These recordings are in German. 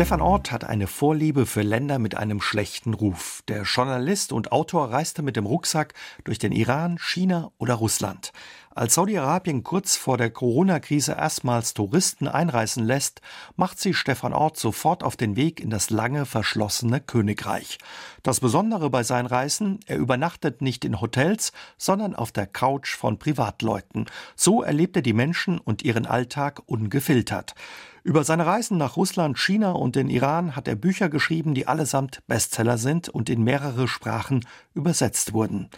Stefan Ort hat eine Vorliebe für Länder mit einem schlechten Ruf. Der Journalist und Autor reiste mit dem Rucksack durch den Iran, China oder Russland. Als Saudi-Arabien kurz vor der Corona-Krise erstmals Touristen einreisen lässt, macht sie Stefan Ort sofort auf den Weg in das lange verschlossene Königreich. Das Besondere bei seinen Reisen, er übernachtet nicht in Hotels, sondern auf der Couch von Privatleuten. So erlebt er die Menschen und ihren Alltag ungefiltert. Über seine Reisen nach Russland, China und den Iran hat er Bücher geschrieben, die allesamt Bestseller sind und in mehrere Sprachen übersetzt wurden.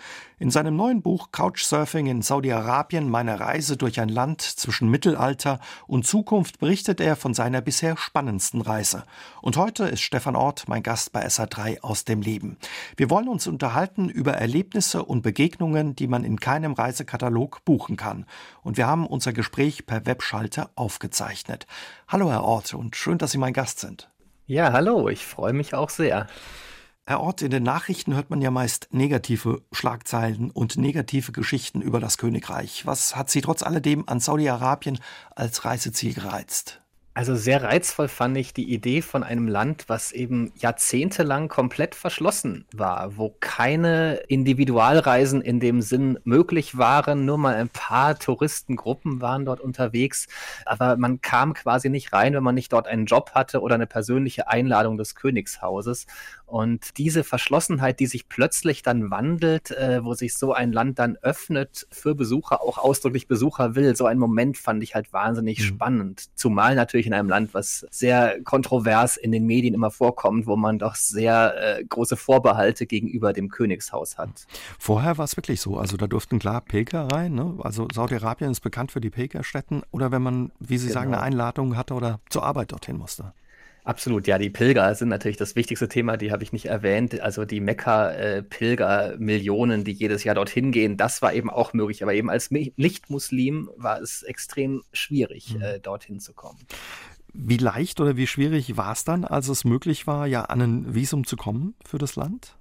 In seinem neuen Buch Couchsurfing in Saudi-Arabien, meine Reise durch ein Land zwischen Mittelalter und Zukunft berichtet er von seiner bisher spannendsten Reise. Und heute ist Stefan Ort mein Gast bei SA3 aus dem Leben. Wir wollen uns unterhalten über Erlebnisse und Begegnungen, die man in keinem Reisekatalog buchen kann. Und wir haben unser Gespräch per Webschalter aufgezeichnet. Hallo Herr Ort und schön, dass Sie mein Gast sind. Ja, hallo, ich freue mich auch sehr. Herr Ort, in den Nachrichten hört man ja meist negative Schlagzeilen und negative Geschichten über das Königreich. Was hat Sie trotz alledem an Saudi-Arabien als Reiseziel gereizt? Also sehr reizvoll fand ich die Idee von einem Land, was eben jahrzehntelang komplett verschlossen war, wo keine Individualreisen in dem Sinn möglich waren. Nur mal ein paar Touristengruppen waren dort unterwegs, aber man kam quasi nicht rein, wenn man nicht dort einen Job hatte oder eine persönliche Einladung des Königshauses. Und diese Verschlossenheit, die sich plötzlich dann wandelt, äh, wo sich so ein Land dann öffnet für Besucher, auch ausdrücklich Besucher will, so ein Moment fand ich halt wahnsinnig mhm. spannend. Zumal natürlich in einem Land, was sehr kontrovers in den Medien immer vorkommt, wo man doch sehr äh, große Vorbehalte gegenüber dem Königshaus hat. Vorher war es wirklich so. Also da durften klar Pilger rein. Ne? Also Saudi-Arabien ist bekannt für die Pilgerstätten. Oder wenn man, wie Sie genau. sagen, eine Einladung hatte oder zur Arbeit dorthin musste. Absolut, ja, die Pilger sind natürlich das wichtigste Thema, die habe ich nicht erwähnt. Also die Mekka-Pilger-Millionen, die jedes Jahr dorthin gehen, das war eben auch möglich. Aber eben als Nicht-Muslim war es extrem schwierig, mhm. äh, dorthin zu kommen. Wie leicht oder wie schwierig war es dann, als es möglich war, ja an ein Visum zu kommen für das Land?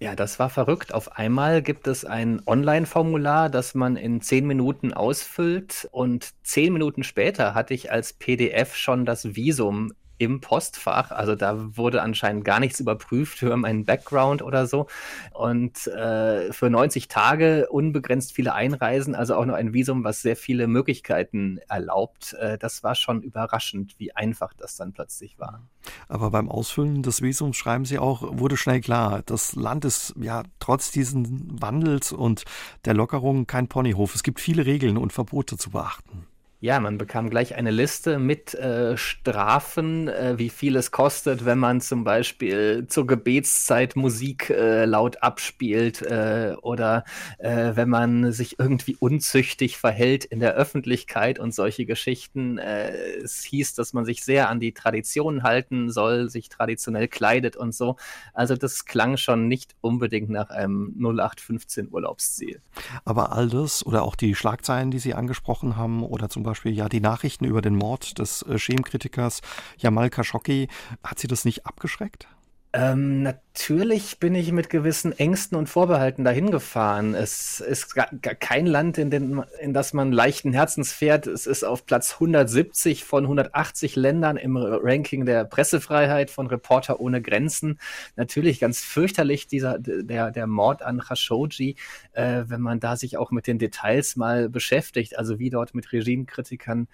Ja, das war verrückt. Auf einmal gibt es ein Online-Formular, das man in zehn Minuten ausfüllt und zehn Minuten später hatte ich als PDF schon das Visum im Postfach. Also da wurde anscheinend gar nichts überprüft für meinen Background oder so. Und äh, für 90 Tage unbegrenzt viele Einreisen, also auch noch ein Visum, was sehr viele Möglichkeiten erlaubt. Äh, das war schon überraschend, wie einfach das dann plötzlich war. Aber beim Ausfüllen des Visums schreiben Sie auch, wurde schnell klar, das Land ist ja trotz diesen Wandels und der Lockerung kein Ponyhof. Es gibt viele Regeln und Verbote zu beachten. Ja, man bekam gleich eine Liste mit äh, Strafen, äh, wie viel es kostet, wenn man zum Beispiel zur Gebetszeit Musik äh, laut abspielt äh, oder äh, wenn man sich irgendwie unzüchtig verhält in der Öffentlichkeit und solche Geschichten. Äh, es hieß, dass man sich sehr an die Traditionen halten soll, sich traditionell kleidet und so. Also das klang schon nicht unbedingt nach einem 0815 Urlaubsziel. Aber all das oder auch die Schlagzeilen, die Sie angesprochen haben oder zum Beispiel ja die Nachrichten über den Mord des äh, Chemkritikers Jamal Khashoggi. Hat Sie das nicht abgeschreckt? Ähm, natürlich bin ich mit gewissen Ängsten und Vorbehalten dahin gefahren. Es ist gar, gar kein Land, in, den, in das man leichten Herzens fährt. Es ist auf Platz 170 von 180 Ländern im Ranking der Pressefreiheit von Reporter ohne Grenzen. Natürlich ganz fürchterlich dieser der, der Mord an Khashoggi, äh, wenn man da sich auch mit den Details mal beschäftigt, also wie dort mit Regimekritikern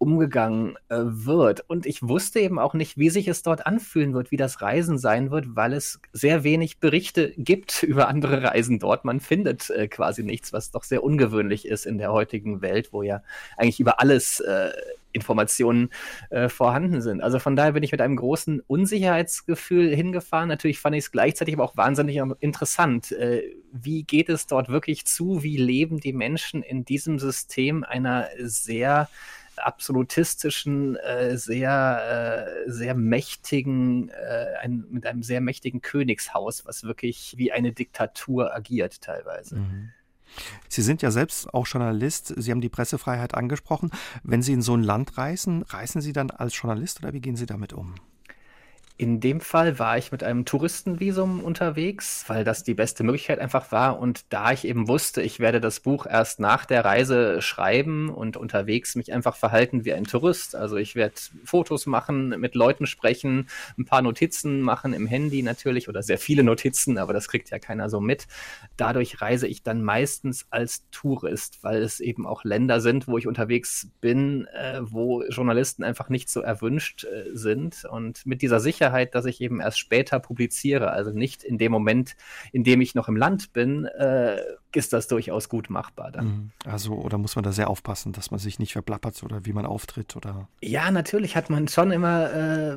umgegangen äh, wird. Und ich wusste eben auch nicht, wie sich es dort anfühlen wird, wie das Reisen sein wird, weil es sehr wenig Berichte gibt über andere Reisen dort. Man findet äh, quasi nichts, was doch sehr ungewöhnlich ist in der heutigen Welt, wo ja eigentlich über alles äh, Informationen äh, vorhanden sind. Also von daher bin ich mit einem großen Unsicherheitsgefühl hingefahren. Natürlich fand ich es gleichzeitig aber auch wahnsinnig interessant. Äh, wie geht es dort wirklich zu? Wie leben die Menschen in diesem System einer sehr absolutistischen, äh, sehr, äh, sehr mächtigen, äh, ein, mit einem sehr mächtigen Königshaus, was wirklich wie eine Diktatur agiert teilweise. Mhm. Sie sind ja selbst auch Journalist. Sie haben die Pressefreiheit angesprochen. Wenn Sie in so ein Land reisen, reisen Sie dann als Journalist oder wie gehen Sie damit um? In dem Fall war ich mit einem Touristenvisum unterwegs, weil das die beste Möglichkeit einfach war. Und da ich eben wusste, ich werde das Buch erst nach der Reise schreiben und unterwegs mich einfach verhalten wie ein Tourist. Also ich werde Fotos machen, mit Leuten sprechen, ein paar Notizen machen im Handy natürlich oder sehr viele Notizen, aber das kriegt ja keiner so mit. Dadurch reise ich dann meistens als Tourist, weil es eben auch Länder sind, wo ich unterwegs bin, äh, wo Journalisten einfach nicht so erwünscht äh, sind. Und mit dieser Sicherheit Sicherheit, dass ich eben erst später publiziere. Also nicht in dem Moment, in dem ich noch im Land bin, äh, ist das durchaus gut machbar dann. Mhm. Also, oder muss man da sehr aufpassen, dass man sich nicht verplappert oder wie man auftritt oder? Ja, natürlich hat man schon immer äh,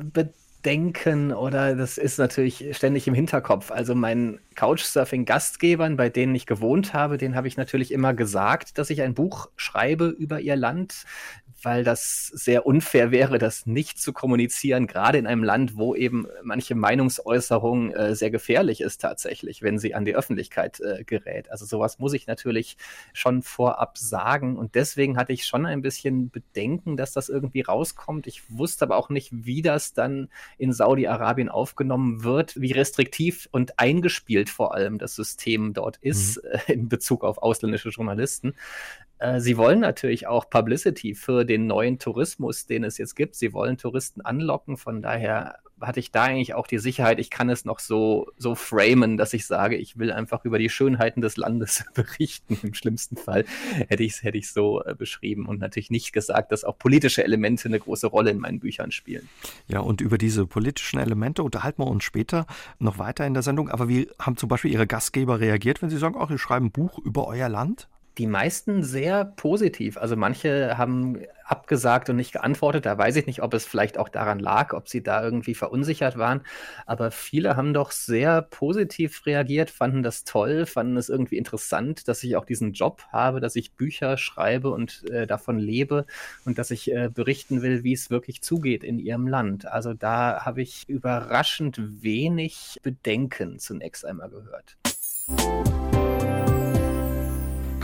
Bedenken oder das ist natürlich ständig im Hinterkopf. Also meinen Couchsurfing-Gastgebern, bei denen ich gewohnt habe, denen habe ich natürlich immer gesagt, dass ich ein Buch schreibe über ihr Land weil das sehr unfair wäre, das nicht zu kommunizieren, gerade in einem Land, wo eben manche Meinungsäußerung äh, sehr gefährlich ist tatsächlich, wenn sie an die Öffentlichkeit äh, gerät. Also sowas muss ich natürlich schon vorab sagen und deswegen hatte ich schon ein bisschen Bedenken, dass das irgendwie rauskommt. Ich wusste aber auch nicht, wie das dann in Saudi-Arabien aufgenommen wird, wie restriktiv und eingespielt vor allem das System dort ist mhm. äh, in Bezug auf ausländische Journalisten. Äh, sie wollen natürlich auch Publicity für den neuen Tourismus, den es jetzt gibt. Sie wollen Touristen anlocken. Von daher hatte ich da eigentlich auch die Sicherheit, ich kann es noch so, so framen, dass ich sage, ich will einfach über die Schönheiten des Landes berichten. Im schlimmsten Fall hätte ich es hätte ich so äh, beschrieben und natürlich nicht gesagt, dass auch politische Elemente eine große Rolle in meinen Büchern spielen. Ja, und über diese politischen Elemente unterhalten wir uns später noch weiter in der Sendung. Aber wie haben zum Beispiel Ihre Gastgeber reagiert, wenn Sie sagen, ach, ich schreibe ein Buch über euer Land? Die meisten sehr positiv. Also manche haben abgesagt und nicht geantwortet. Da weiß ich nicht, ob es vielleicht auch daran lag, ob sie da irgendwie verunsichert waren. Aber viele haben doch sehr positiv reagiert, fanden das toll, fanden es irgendwie interessant, dass ich auch diesen Job habe, dass ich Bücher schreibe und äh, davon lebe und dass ich äh, berichten will, wie es wirklich zugeht in ihrem Land. Also da habe ich überraschend wenig Bedenken zunächst einmal gehört.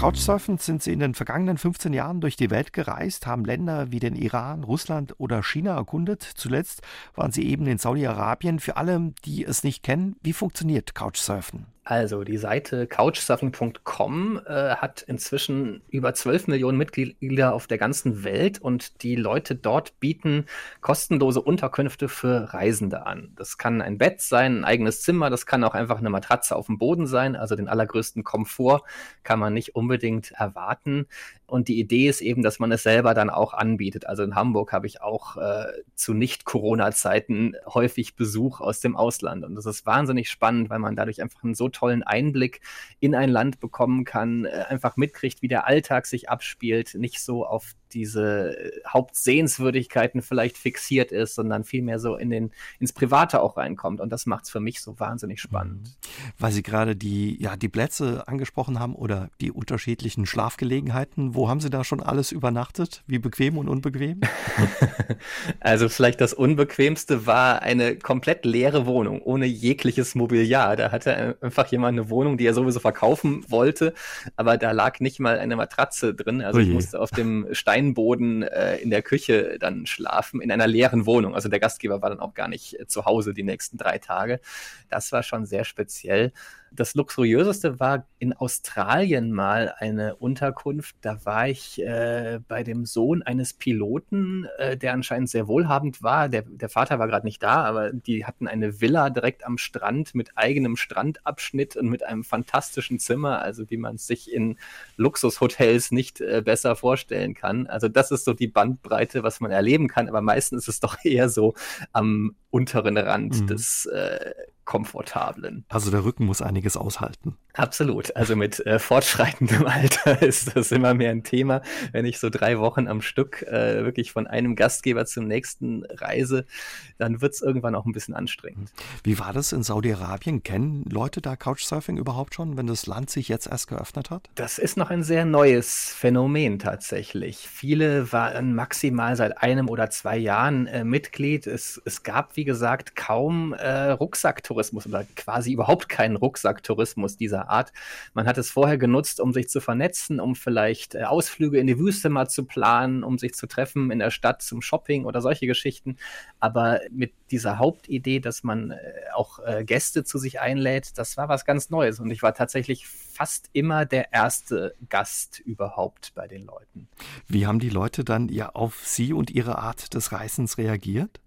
Couchsurfend sind sie in den vergangenen 15 Jahren durch die Welt gereist, haben Länder wie den Iran, Russland oder China erkundet. Zuletzt waren sie eben in Saudi-Arabien. Für alle, die es nicht kennen, wie funktioniert Couchsurfen? Also die Seite couchsurfing.com äh, hat inzwischen über 12 Millionen Mitglieder auf der ganzen Welt und die Leute dort bieten kostenlose Unterkünfte für Reisende an. Das kann ein Bett sein, ein eigenes Zimmer, das kann auch einfach eine Matratze auf dem Boden sein. Also den allergrößten Komfort kann man nicht unbedingt erwarten. Und die Idee ist eben, dass man es selber dann auch anbietet. Also in Hamburg habe ich auch äh, zu Nicht-Corona-Zeiten häufig Besuch aus dem Ausland. Und das ist wahnsinnig spannend, weil man dadurch einfach einen so tollen Einblick in ein Land bekommen kann, äh, einfach mitkriegt, wie der Alltag sich abspielt, nicht so auf diese äh, Hauptsehenswürdigkeiten vielleicht fixiert ist, sondern vielmehr so in den, ins Private auch reinkommt. Und das macht es für mich so wahnsinnig spannend. Mhm. Weil Sie gerade die, ja, die Plätze angesprochen haben oder die unterschiedlichen Schlafgelegenheiten. Wo haben Sie da schon alles übernachtet? Wie bequem und unbequem? also vielleicht das Unbequemste war eine komplett leere Wohnung, ohne jegliches Mobiliar. Da hatte einfach jemand eine Wohnung, die er sowieso verkaufen wollte, aber da lag nicht mal eine Matratze drin. Also oh ich musste auf dem Stein Steinboden äh, in der Küche dann schlafen, in einer leeren Wohnung. Also der Gastgeber war dann auch gar nicht äh, zu Hause die nächsten drei Tage. Das war schon sehr speziell. Das luxuriöseste war in Australien mal eine Unterkunft. Da war ich äh, bei dem Sohn eines Piloten, äh, der anscheinend sehr wohlhabend war. Der, der Vater war gerade nicht da, aber die hatten eine Villa direkt am Strand mit eigenem Strandabschnitt und mit einem fantastischen Zimmer, also wie man es sich in Luxushotels nicht äh, besser vorstellen kann. Also das ist so die Bandbreite, was man erleben kann, aber meistens ist es doch eher so am unteren Rand mhm. des äh, komfortablen. Also der Rücken muss einiges aushalten. Absolut. Also mit äh, fortschreitendem Alter ist das immer mehr ein Thema. Wenn ich so drei Wochen am Stück äh, wirklich von einem Gastgeber zum nächsten reise, dann wird es irgendwann auch ein bisschen anstrengend. Wie war das in Saudi-Arabien? Kennen Leute da Couchsurfing überhaupt schon, wenn das Land sich jetzt erst geöffnet hat? Das ist noch ein sehr neues Phänomen tatsächlich. Viele waren maximal seit einem oder zwei Jahren äh, Mitglied. Es, es gab, wie gesagt, kaum äh, Rucksacktourismus Rucksacktourismus oder quasi überhaupt keinen Rucksacktourismus dieser Art. Man hat es vorher genutzt, um sich zu vernetzen, um vielleicht äh, Ausflüge in die Wüste mal zu planen, um sich zu treffen in der Stadt zum Shopping oder solche Geschichten. Aber mit dieser Hauptidee, dass man äh, auch äh, Gäste zu sich einlädt, das war was ganz Neues. Und ich war tatsächlich fast immer der erste Gast überhaupt bei den Leuten. Wie haben die Leute dann ja auf Sie und Ihre Art des Reisens reagiert?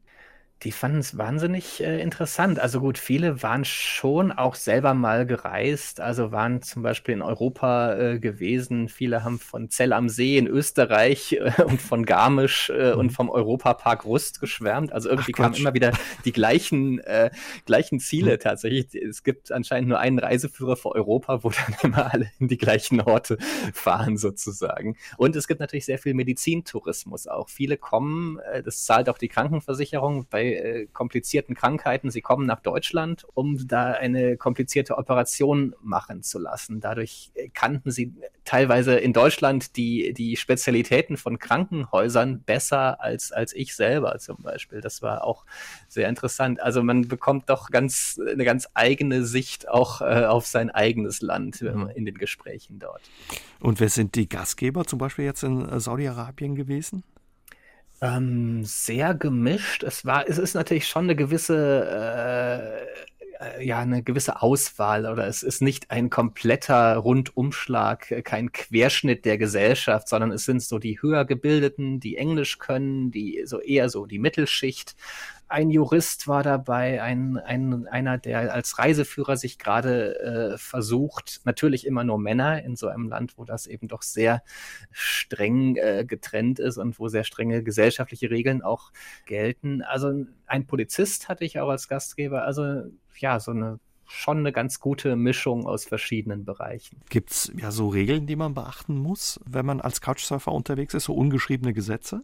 Die fanden es wahnsinnig äh, interessant. Also gut, viele waren schon auch selber mal gereist, also waren zum Beispiel in Europa äh, gewesen. Viele haben von Zell am See in Österreich äh, und von Garmisch äh, und mhm. vom Europapark Rust geschwärmt. Also irgendwie Ach, kamen immer wieder die gleichen, äh, gleichen Ziele mhm. tatsächlich. Es gibt anscheinend nur einen Reiseführer für Europa, wo dann immer alle in die gleichen Orte fahren sozusagen. Und es gibt natürlich sehr viel Medizintourismus auch. Viele kommen, äh, das zahlt auch die Krankenversicherung bei äh, komplizierten Krankheiten. Sie kommen nach Deutschland, um da eine komplizierte Operation machen zu lassen. Dadurch äh, kannten sie teilweise in Deutschland die, die Spezialitäten von Krankenhäusern besser als, als ich selber zum Beispiel. Das war auch sehr interessant. Also man bekommt doch ganz, eine ganz eigene Sicht auch äh, auf sein eigenes Land mhm. in den Gesprächen dort. Und wer sind die Gastgeber zum Beispiel jetzt in äh, Saudi-Arabien gewesen? Ähm, sehr gemischt. Es war, es ist natürlich schon eine gewisse, äh, äh, ja, eine gewisse Auswahl oder es ist nicht ein kompletter Rundumschlag, kein Querschnitt der Gesellschaft, sondern es sind so die höher gebildeten, die Englisch können, die so eher so die Mittelschicht ein Jurist war dabei, ein, ein, einer, der als Reiseführer sich gerade äh, versucht, natürlich immer nur Männer in so einem Land, wo das eben doch sehr streng äh, getrennt ist und wo sehr strenge gesellschaftliche Regeln auch gelten. Also ein Polizist hatte ich auch als Gastgeber, also ja, so eine schon eine ganz gute Mischung aus verschiedenen Bereichen. Gibt es ja so Regeln, die man beachten muss, wenn man als Couchsurfer unterwegs ist, so ungeschriebene Gesetze?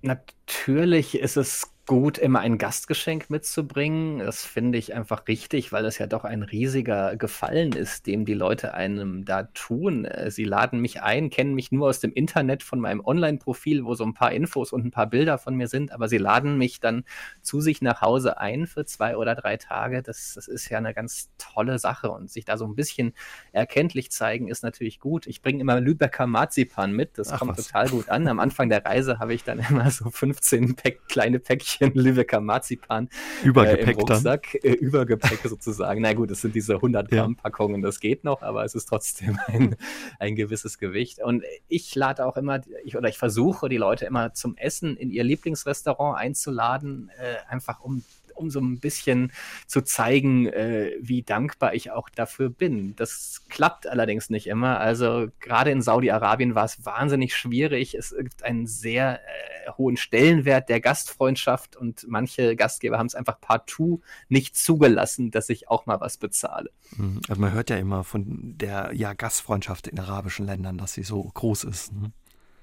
Natürlich ist es gut, immer ein Gastgeschenk mitzubringen. Das finde ich einfach richtig, weil es ja doch ein riesiger Gefallen ist, dem die Leute einem da tun. Äh, sie laden mich ein, kennen mich nur aus dem Internet von meinem Online-Profil, wo so ein paar Infos und ein paar Bilder von mir sind, aber sie laden mich dann zu sich nach Hause ein für zwei oder drei Tage. Das, das ist ja eine ganz tolle Sache und sich da so ein bisschen erkenntlich zeigen ist natürlich gut. Ich bringe immer Lübecker Marzipan mit, das Ach, kommt was. total gut an. Am Anfang der Reise habe ich dann immer so 15 Päck, kleine Päckchen Päckchen Lübecker Marzipan Übergepäck äh, im Rucksack, äh, Übergepäck sozusagen. Na gut, es sind diese 100 Gramm. Packungen, das geht noch, aber es ist trotzdem ein, ein gewisses Gewicht. Und ich lade auch immer, ich, oder ich versuche die Leute immer zum Essen in ihr Lieblingsrestaurant einzuladen, äh, einfach um um so ein bisschen zu zeigen, äh, wie dankbar ich auch dafür bin. Das klappt allerdings nicht immer. Also gerade in Saudi-Arabien war es wahnsinnig schwierig. Es gibt einen sehr äh, hohen Stellenwert der Gastfreundschaft und manche Gastgeber haben es einfach partout nicht zugelassen, dass ich auch mal was bezahle. Mhm. Also man hört ja immer von der ja, Gastfreundschaft in arabischen Ländern, dass sie so groß ist. Ne?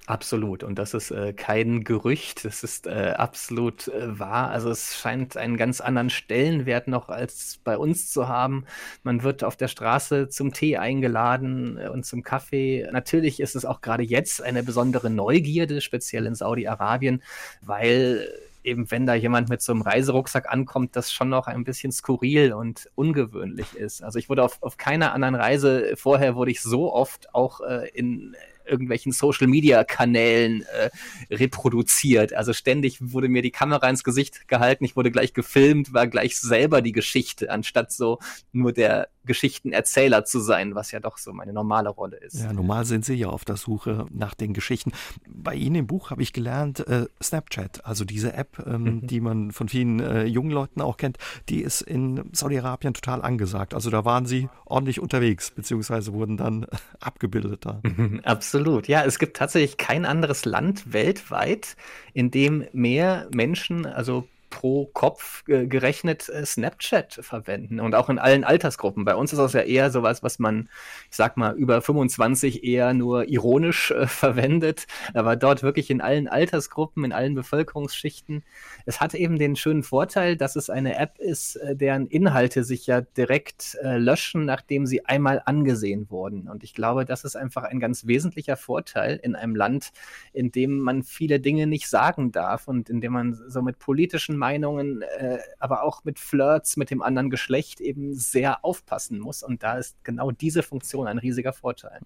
Absolut. Und das ist äh, kein Gerücht, das ist äh, absolut äh, wahr. Also es scheint einen ganz anderen Stellenwert noch als bei uns zu haben. Man wird auf der Straße zum Tee eingeladen äh, und zum Kaffee. Natürlich ist es auch gerade jetzt eine besondere Neugierde, speziell in Saudi-Arabien, weil eben wenn da jemand mit so einem Reiserucksack ankommt, das schon noch ein bisschen skurril und ungewöhnlich ist. Also ich wurde auf, auf keiner anderen Reise vorher wurde ich so oft auch äh, in irgendwelchen Social-Media-Kanälen äh, reproduziert. Also ständig wurde mir die Kamera ins Gesicht gehalten, ich wurde gleich gefilmt, war gleich selber die Geschichte, anstatt so nur der Geschichtenerzähler zu sein, was ja doch so meine normale Rolle ist. Ja, normal sind Sie ja auf der Suche nach den Geschichten. Bei Ihnen im Buch habe ich gelernt, äh, Snapchat, also diese App, ähm, mhm. die man von vielen äh, jungen Leuten auch kennt, die ist in Saudi-Arabien total angesagt. Also da waren Sie ordentlich unterwegs, beziehungsweise wurden dann abgebildet da. Mhm, absolut. Ja, es gibt tatsächlich kein anderes Land weltweit, in dem mehr Menschen, also pro Kopf äh, gerechnet äh, Snapchat verwenden und auch in allen Altersgruppen. Bei uns ist das ja eher sowas, was man, ich sag mal, über 25 eher nur ironisch äh, verwendet, aber dort wirklich in allen Altersgruppen, in allen Bevölkerungsschichten. Es hat eben den schönen Vorteil, dass es eine App ist, äh, deren Inhalte sich ja direkt löschen, nachdem sie einmal angesehen wurden. Und ich glaube, das ist einfach ein ganz wesentlicher Vorteil in einem Land, in dem man viele Dinge nicht sagen darf und in dem man so mit politischen Meinungen, äh, aber auch mit Flirts mit dem anderen Geschlecht eben sehr aufpassen muss. Und da ist genau diese Funktion ein riesiger Vorteil.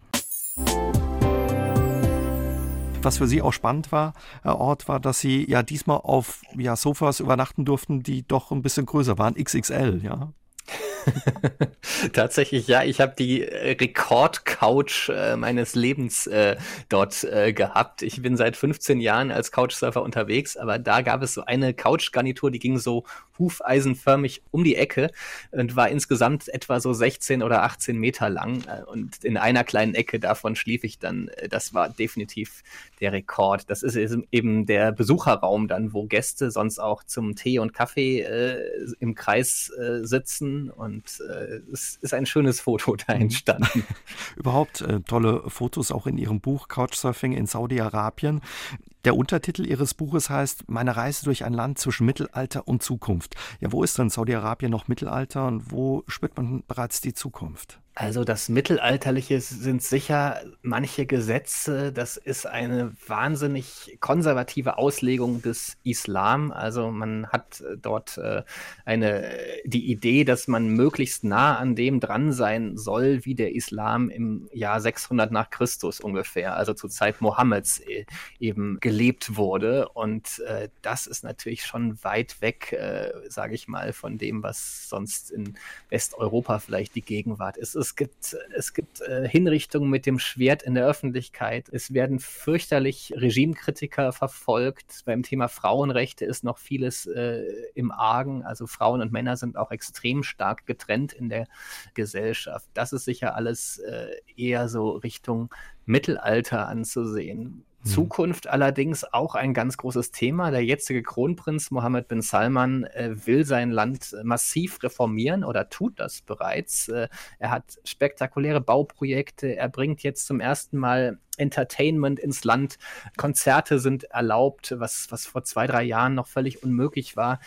Was für Sie auch spannend war, Herr Ort, war, dass Sie ja diesmal auf ja, Sofas übernachten durften, die doch ein bisschen größer waren, XXL, ja. Tatsächlich, ja. Ich habe die äh, Rekord-Couch äh, meines Lebens äh, dort äh, gehabt. Ich bin seit 15 Jahren als Couchsurfer unterwegs, aber da gab es so eine Couchgarnitur, die ging so hufeisenförmig um die Ecke und war insgesamt etwa so 16 oder 18 Meter lang. Äh, und in einer kleinen Ecke davon schlief ich dann. Äh, das war definitiv der Rekord. Das ist eben der Besucherraum dann, wo Gäste sonst auch zum Tee und Kaffee im Kreis sitzen. Und äh, es ist ein schönes Foto da mhm. entstanden. Überhaupt äh, tolle Fotos auch in Ihrem Buch Couchsurfing in Saudi-Arabien. Der Untertitel Ihres Buches heißt Meine Reise durch ein Land zwischen Mittelalter und Zukunft. Ja, wo ist denn Saudi-Arabien noch Mittelalter und wo spürt man bereits die Zukunft? Also das Mittelalterliche sind sicher manche Gesetze. Das ist eine wahnsinnig konservative Auslegung des Islam. Also man hat äh, dort äh, eine die Idee, dass man möglichst nah an dem dran sein soll, wie der Islam im Jahr 600 nach Christus ungefähr, also zur Zeit Mohammeds äh, eben gelebt wurde. Und äh, das ist natürlich schon weit weg, äh, sage ich mal, von dem, was sonst in Westeuropa vielleicht die Gegenwart ist es gibt, es gibt äh, Hinrichtungen mit dem Schwert in der Öffentlichkeit. Es werden fürchterlich Regimekritiker verfolgt. Beim Thema Frauenrechte ist noch vieles äh, im Argen. Also Frauen und Männer sind auch extrem stark getrennt in der Gesellschaft. Das ist sicher alles äh, eher so Richtung Mittelalter anzusehen. Mhm. Zukunft allerdings auch ein ganz großes Thema. Der jetzige Kronprinz Mohammed bin Salman äh, will sein Land massiv reformieren oder tut das bereits. Äh, er hat spektakuläre Bauprojekte. Er bringt jetzt zum ersten Mal Entertainment ins Land. Konzerte sind erlaubt, was, was vor zwei, drei Jahren noch völlig unmöglich war.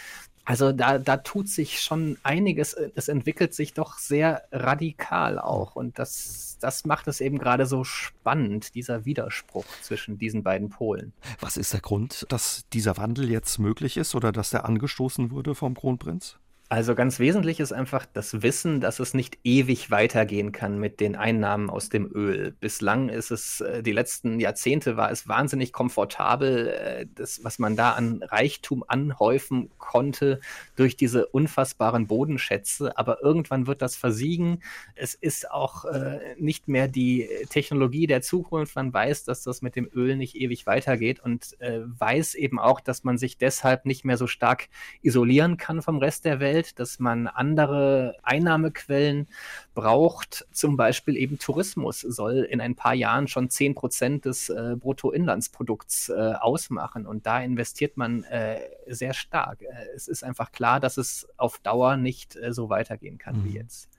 Also da, da tut sich schon einiges, es entwickelt sich doch sehr radikal auch und das, das macht es eben gerade so spannend, dieser Widerspruch zwischen diesen beiden Polen. Was ist der Grund, dass dieser Wandel jetzt möglich ist oder dass der angestoßen wurde vom Kronprinz? Also ganz wesentlich ist einfach das Wissen, dass es nicht ewig weitergehen kann mit den Einnahmen aus dem Öl. Bislang ist es, äh, die letzten Jahrzehnte war es wahnsinnig komfortabel, äh, das, was man da an Reichtum anhäufen konnte durch diese unfassbaren Bodenschätze. Aber irgendwann wird das versiegen. Es ist auch äh, nicht mehr die Technologie der Zukunft. Man weiß, dass das mit dem Öl nicht ewig weitergeht und weiß eben auch, dass man sich deshalb nicht mehr so stark isolieren kann vom Rest der Welt Welt, dass man andere Einnahmequellen braucht. Zum Beispiel eben Tourismus soll in ein paar Jahren schon 10 Prozent des äh, Bruttoinlandsprodukts äh, ausmachen. Und da investiert man äh, sehr stark. Äh, es ist einfach klar, dass es auf Dauer nicht äh, so weitergehen kann mhm. wie jetzt.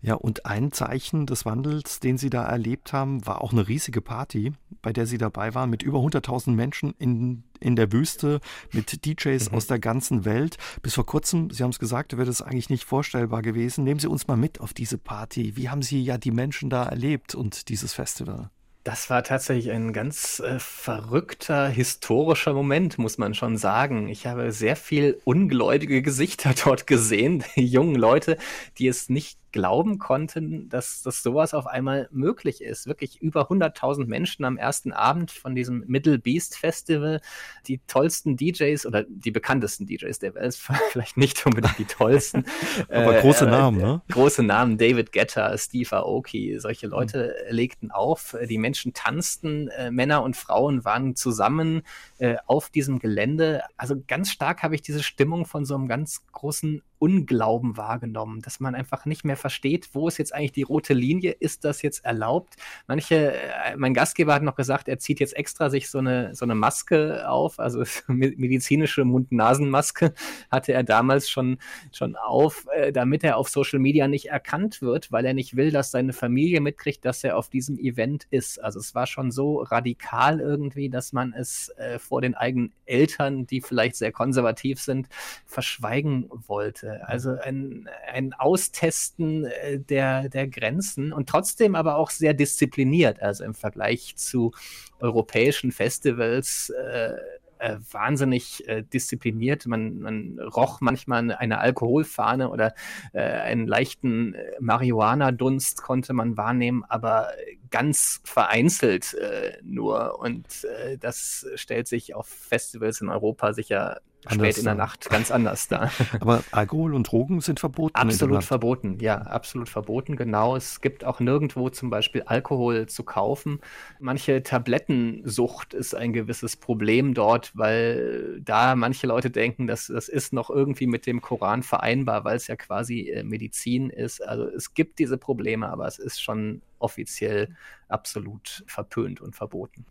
Ja, und ein Zeichen des Wandels, den Sie da erlebt haben, war auch eine riesige Party, bei der Sie dabei waren, mit über 100.000 Menschen in, in der Wüste, mit DJs mhm. aus der ganzen Welt. Bis vor kurzem, Sie haben es gesagt, wäre das eigentlich nicht vorstellbar gewesen. Nehmen Sie uns mal mit auf diese Party. Wie haben Sie ja die Menschen da erlebt und dieses Festival? Das war tatsächlich ein ganz äh, verrückter historischer Moment, muss man schon sagen. Ich habe sehr viel ungläubige Gesichter dort gesehen, die jungen Leute, die es nicht glauben konnten, dass, dass sowas auf einmal möglich ist. Wirklich über 100.000 Menschen am ersten Abend von diesem Middle Beast Festival. Die tollsten DJs oder die bekanntesten DJs der Welt, vielleicht nicht unbedingt die tollsten. Aber äh, große Namen, äh, ne? Große Namen, David Guetta, Steve Aoki, solche. Leute mhm. legten auf. Die Menschen tanzten, äh, Männer und Frauen waren zusammen äh, auf diesem Gelände. Also ganz stark habe ich diese Stimmung von so einem ganz großen Unglauben wahrgenommen, dass man einfach nicht mehr versteht, wo ist jetzt eigentlich die rote Linie? Ist das jetzt erlaubt? Manche, äh, mein Gastgeber hat noch gesagt, er zieht jetzt extra sich so eine, so eine Maske auf, also medizinische Mund-Nasen-Maske hatte er damals schon, schon auf, äh, damit er auf Social Media nicht erkannt wird, weil er nicht will, dass seine Familie mitkriegt, dass er auf diesem Event ist. Also es war schon so radikal irgendwie, dass man es äh, vor den eigenen Eltern, die vielleicht sehr konservativ sind, verschweigen wollte. Also ein, ein Austesten äh, der, der Grenzen und trotzdem aber auch sehr diszipliniert. Also im Vergleich zu europäischen Festivals äh, äh, wahnsinnig äh, diszipliniert. Man, man roch manchmal eine Alkoholfahne oder äh, einen leichten äh, Marihuana-Dunst konnte man wahrnehmen, aber ganz vereinzelt äh, nur. Und das stellt sich auf Festivals in Europa sicher spät in der Nacht ganz anders da. Aber Alkohol und Drogen sind verboten? Absolut verboten, ja, absolut verboten, genau. Es gibt auch nirgendwo zum Beispiel Alkohol zu kaufen. Manche Tablettensucht ist ein gewisses Problem dort, weil da manche Leute denken, dass das ist noch irgendwie mit dem Koran vereinbar, weil es ja quasi äh, Medizin ist. Also es gibt diese Probleme, aber es ist schon offiziell absolut verpönt und verboten.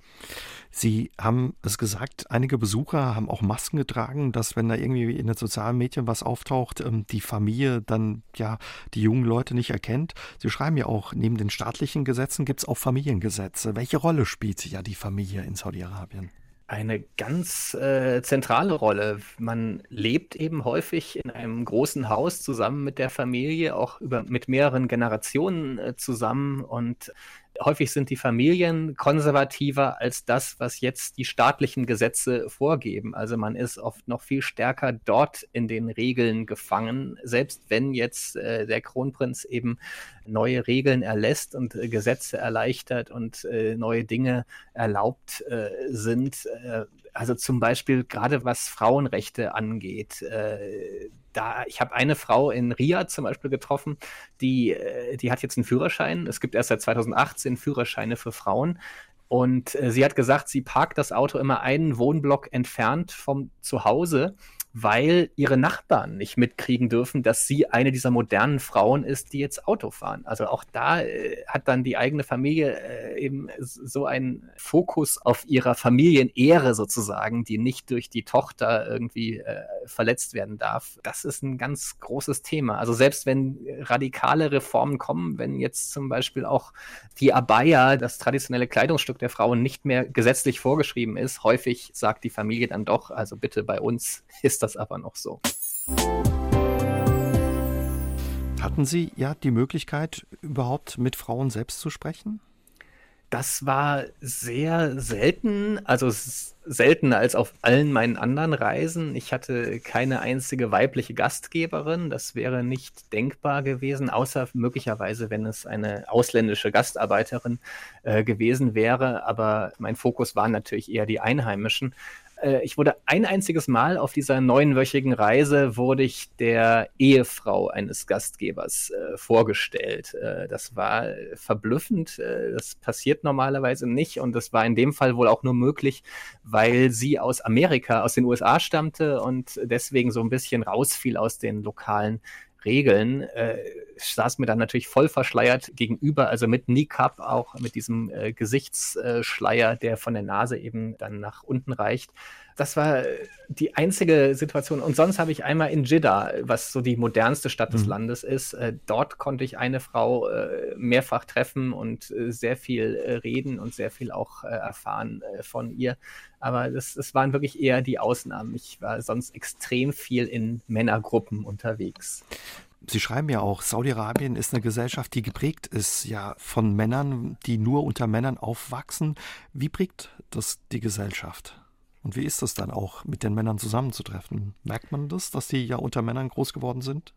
Sie haben es gesagt, einige Besucher haben auch Masken getragen, dass wenn da irgendwie in den sozialen Medien was auftaucht, ähm, die Familie dann ja die jungen Leute nicht erkennt. Sie schreiben ja auch, neben den staatlichen Gesetzen gibt es auch Familiengesetze. Welche Rolle spielt ja die Familie in Saudi-Arabien? Eine ganz äh, zentrale Rolle. Man lebt eben häufig in einem großen Haus zusammen mit der Familie, auch über, mit mehreren Generationen äh, zusammen und häufig sind die Familien konservativer als das, was jetzt die staatlichen Gesetze vorgeben. Also man ist oft noch viel stärker dort in den Regeln gefangen, selbst wenn jetzt äh, der Kronprinz eben neue Regeln erlässt und äh, Gesetze erleichtert und äh, neue Dinge erlaubt äh, sind. Also zum Beispiel gerade was Frauenrechte angeht äh, da, ich habe eine Frau in Riyadh zum Beispiel getroffen, die, äh, die hat jetzt einen Führerschein. Es gibt erst seit 2018 Führerscheine für Frauen. Und äh, sie hat gesagt, sie parkt das Auto immer einen Wohnblock entfernt vom Zuhause weil ihre Nachbarn nicht mitkriegen dürfen, dass sie eine dieser modernen Frauen ist, die jetzt Auto fahren. Also auch da äh, hat dann die eigene Familie äh, eben so einen Fokus auf ihrer Familienehre sozusagen, die nicht durch die Tochter irgendwie äh, verletzt werden darf. Das ist ein ganz großes Thema. Also selbst wenn radikale Reformen kommen, wenn jetzt zum Beispiel auch die Abaya, das traditionelle Kleidungsstück der Frauen, nicht mehr gesetzlich vorgeschrieben ist, häufig sagt die Familie dann doch, also bitte bei uns ist das aber noch so. Hatten Sie ja die Möglichkeit, überhaupt mit Frauen selbst zu sprechen? Das war sehr selten, also seltener als auf allen meinen anderen Reisen. Ich hatte keine einzige weibliche Gastgeberin. Das wäre nicht denkbar gewesen, außer möglicherweise, wenn es eine ausländische Gastarbeiterin äh, gewesen wäre. Aber mein Fokus waren natürlich eher die Einheimischen. Äh, ich wurde ein einziges Mal auf dieser neunwöchigen Reise wurde ich der Ehefrau eines Gastgebers äh, vorgestellt. Äh, das war verblüffend. Äh, das passiert normalerweise nicht und das war in dem Fall wohl auch nur möglich, weil sie aus Amerika, aus den USA stammte und deswegen so ein bisschen rausfiel aus den lokalen Regeln, äh, saß mir dann natürlich voll verschleiert gegenüber, also mit Niqab auch, mit diesem äh, Gesichtsschleier, der von der Nase eben dann nach unten reicht. Das war die einzige Situation. Und sonst habe ich einmal in Jeddah, was so die modernste Stadt des mhm. Landes ist, äh, dort konnte ich eine Frau äh, mehrfach treffen und äh, sehr viel äh, reden und sehr viel auch äh, erfahren äh, von ihr. Aber das, das waren wirklich eher die Ausnahmen. Ich war sonst extrem viel in Männergruppen unterwegs. Sie schreiben ja auch, Saudi-Arabien ist eine Gesellschaft, die geprägt ist ja von Männern, die nur unter Männern aufwachsen. Wie prägt das die Gesellschaft? Und wie ist es dann auch, mit den Männern zusammenzutreffen? Merkt man das, dass die ja unter Männern groß geworden sind?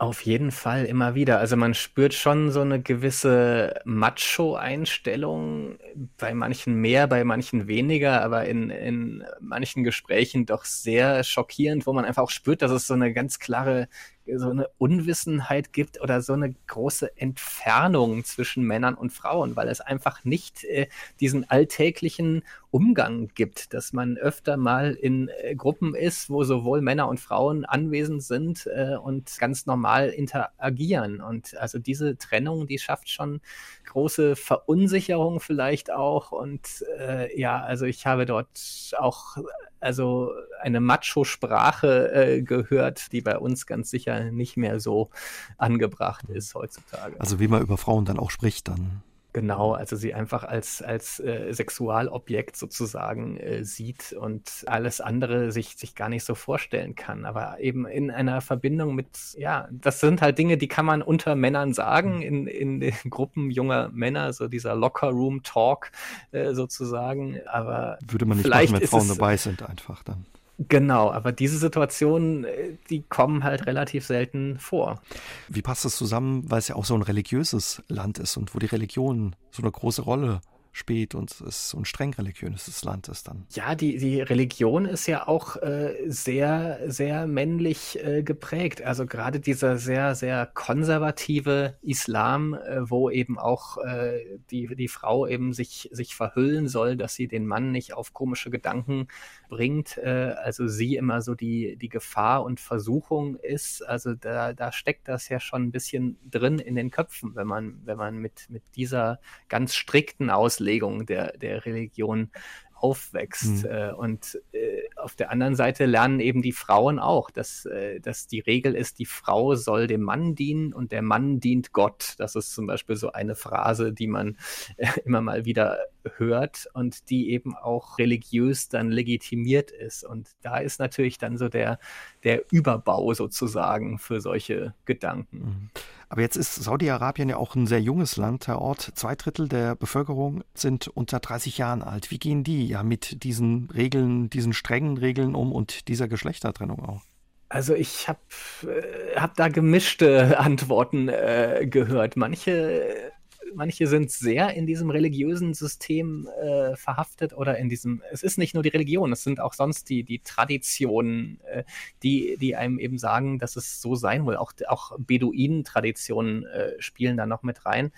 Auf jeden Fall immer wieder. Also man spürt schon so eine gewisse Macho-Einstellung, bei manchen mehr, bei manchen weniger, aber in, in manchen Gesprächen doch sehr schockierend, wo man einfach auch spürt, dass es so eine ganz klare so eine Unwissenheit gibt oder so eine große Entfernung zwischen Männern und Frauen, weil es einfach nicht äh, diesen alltäglichen Umgang gibt, dass man öfter mal in äh, Gruppen ist, wo sowohl Männer und Frauen anwesend sind äh, und ganz normal interagieren. Und also diese Trennung, die schafft schon große Verunsicherung vielleicht auch. Und äh, ja, also ich habe dort auch also eine Macho-Sprache äh, gehört, die bei uns ganz sicher nicht mehr so angebracht ist heutzutage. Also wie man über Frauen dann auch spricht dann. Genau, also sie einfach als, als äh, Sexualobjekt sozusagen äh, sieht und alles andere sich, sich gar nicht so vorstellen kann. Aber eben in einer Verbindung mit, ja, das sind halt Dinge, die kann man unter Männern sagen, in, in den Gruppen junger Männer, so dieser Locker-Room-Talk äh, sozusagen. Aber würde man nicht machen, wenn Frauen dabei sind, einfach dann. Genau, aber diese Situationen, äh, die kommen halt relativ selten vor. Wie passt das zusammen, weil es ja auch so ein religiöses Land ist und wo die Religion so eine große Rolle spät und so ein streng religiöses Land ist dann. Ja, die, die Religion ist ja auch äh, sehr, sehr männlich äh, geprägt. Also gerade dieser sehr, sehr konservative Islam, äh, wo eben auch äh, die, die Frau eben sich, sich verhüllen soll, dass sie den Mann nicht auf komische Gedanken bringt. Äh, also sie immer so die, die Gefahr und Versuchung ist. Also da, da steckt das ja schon ein bisschen drin in den Köpfen, wenn man, wenn man mit, mit dieser ganz strikten Auslegung Auslegung der, der Religion aufwächst. Mhm. Äh, und äh, auf der anderen Seite lernen eben die Frauen auch, dass, äh, dass die Regel ist, die Frau soll dem Mann dienen und der Mann dient Gott. Das ist zum Beispiel so eine Phrase, die man äh, immer mal wieder hört und die eben auch religiös dann legitimiert ist. Und da ist natürlich dann so der, der Überbau sozusagen für solche Gedanken. Mhm. Aber jetzt ist Saudi-Arabien ja auch ein sehr junges Land, Herr Ort. Zwei Drittel der Bevölkerung sind unter 30 Jahren alt. Wie gehen die ja mit diesen Regeln, diesen strengen Regeln um und dieser Geschlechtertrennung auch? Also ich habe äh, hab da gemischte Antworten äh, gehört. Manche manche sind sehr in diesem religiösen System äh, verhaftet oder in diesem, es ist nicht nur die Religion, es sind auch sonst die, die Traditionen, äh, die, die einem eben sagen, dass es so sein will. Auch, auch Beduinen-Traditionen äh, spielen da noch mit rein.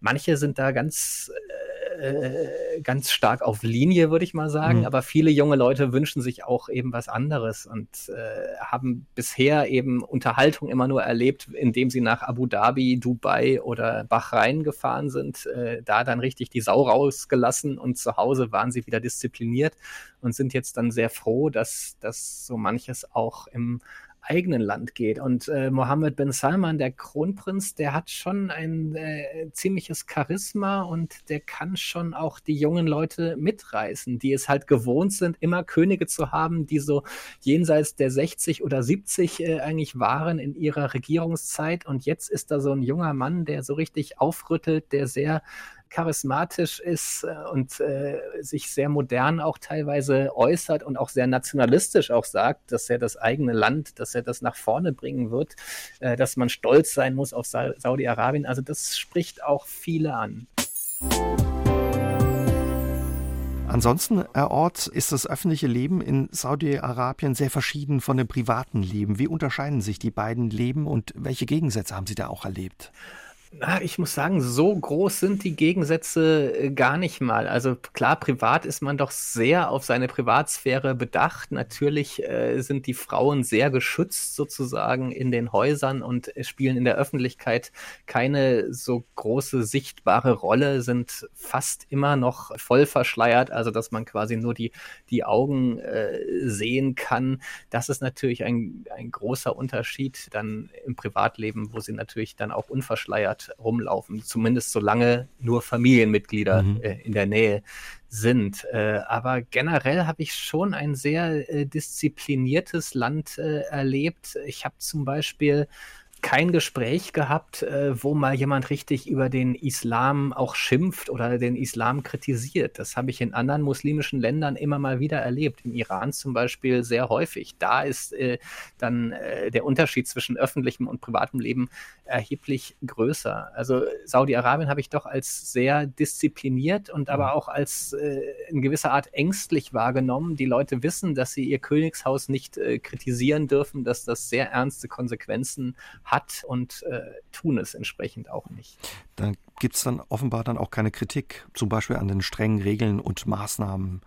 Manche sind da ganz äh, äh, ganz stark auf Linie, würde ich mal sagen. Mhm. Aber viele junge Leute wünschen sich auch eben was anderes und äh, haben bisher eben Unterhaltung immer nur erlebt, indem sie nach Abu Dhabi, Dubai oder Bahrain gefahren sind, äh, da dann richtig die Sau rausgelassen und zu Hause waren sie wieder diszipliniert und sind jetzt dann sehr froh, dass, dass so manches auch im eigenen Land geht. Und äh, Mohammed bin Salman, der Kronprinz, der hat schon ein äh, ziemliches Charisma und der kann schon auch die jungen Leute mitreißen, die es halt gewohnt sind, immer Könige zu haben, die so jenseits der 60 oder 70 äh, eigentlich waren in ihrer Regierungszeit. Und jetzt ist da so ein junger Mann, der so richtig aufrüttelt, der sehr charismatisch ist äh, und äh, sich sehr modern auch teilweise äußert und auch sehr nationalistisch auch sagt, dass er das eigene Land, dass er das nach vorne bringen wird, äh, dass man stolz sein muss auf Sa Saudi-Arabien. Also das spricht auch viele an. Ansonsten, Herr Ort, ist das öffentliche Leben in Saudi-Arabien sehr verschieden von dem privaten Leben. Wie unterscheiden sich die beiden Leben und welche Gegensätze haben Sie da auch erlebt? Na, ich muss sagen, so groß sind die Gegensätze äh, gar nicht mal. Also klar, privat ist man doch sehr auf seine Privatsphäre bedacht. Natürlich äh, sind die Frauen sehr geschützt sozusagen in den Häusern und spielen in der Öffentlichkeit keine so große sichtbare Rolle, sind fast immer noch voll verschleiert, also dass man quasi nur die, die Augen äh, sehen kann. Das ist natürlich ein, ein großer Unterschied dann im Privatleben, wo sie natürlich dann auch unverschleiert rumlaufen, zumindest solange nur Familienmitglieder mhm. äh, in der Nähe sind. Äh, aber generell habe ich schon ein sehr äh, diszipliniertes Land äh, erlebt. Ich habe zum Beispiel kein Gespräch gehabt, äh, wo mal jemand richtig über den Islam auch schimpft oder den Islam kritisiert. Das habe ich in anderen muslimischen Ländern immer mal wieder erlebt. Im Iran zum Beispiel sehr häufig. Da ist äh, dann äh, der Unterschied zwischen öffentlichem und privatem Leben erheblich größer. Also Saudi-Arabien habe ich doch als sehr diszipliniert und aber auch als äh, in gewisser Art ängstlich wahrgenommen. Die Leute wissen, dass sie ihr Königshaus nicht äh, kritisieren dürfen, dass das sehr ernste Konsequenzen hat und äh, tun es entsprechend auch nicht. Dann gibt es dann offenbar dann auch keine Kritik, zum Beispiel an den strengen Regeln und Maßnahmen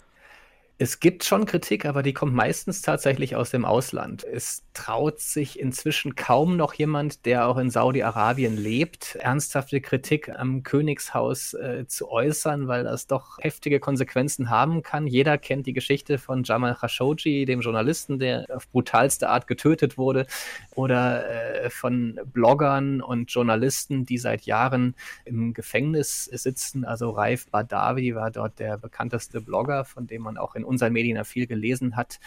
Es gibt schon Kritik, aber die kommt meistens tatsächlich aus dem Ausland. Es traut sich inzwischen kaum noch jemand, der auch in Saudi-Arabien lebt, ernsthafte Kritik am Königshaus äh, zu äußern, weil das doch heftige Konsequenzen haben kann. Jeder kennt die Geschichte von Jamal Khashoggi, dem Journalisten, der auf brutalste Art getötet wurde, oder äh, von Bloggern und Journalisten, die seit Jahren im Gefängnis sitzen. Also Raif Badawi war dort der bekannteste Blogger, von dem man auch in unseren Medien ja viel gelesen hat.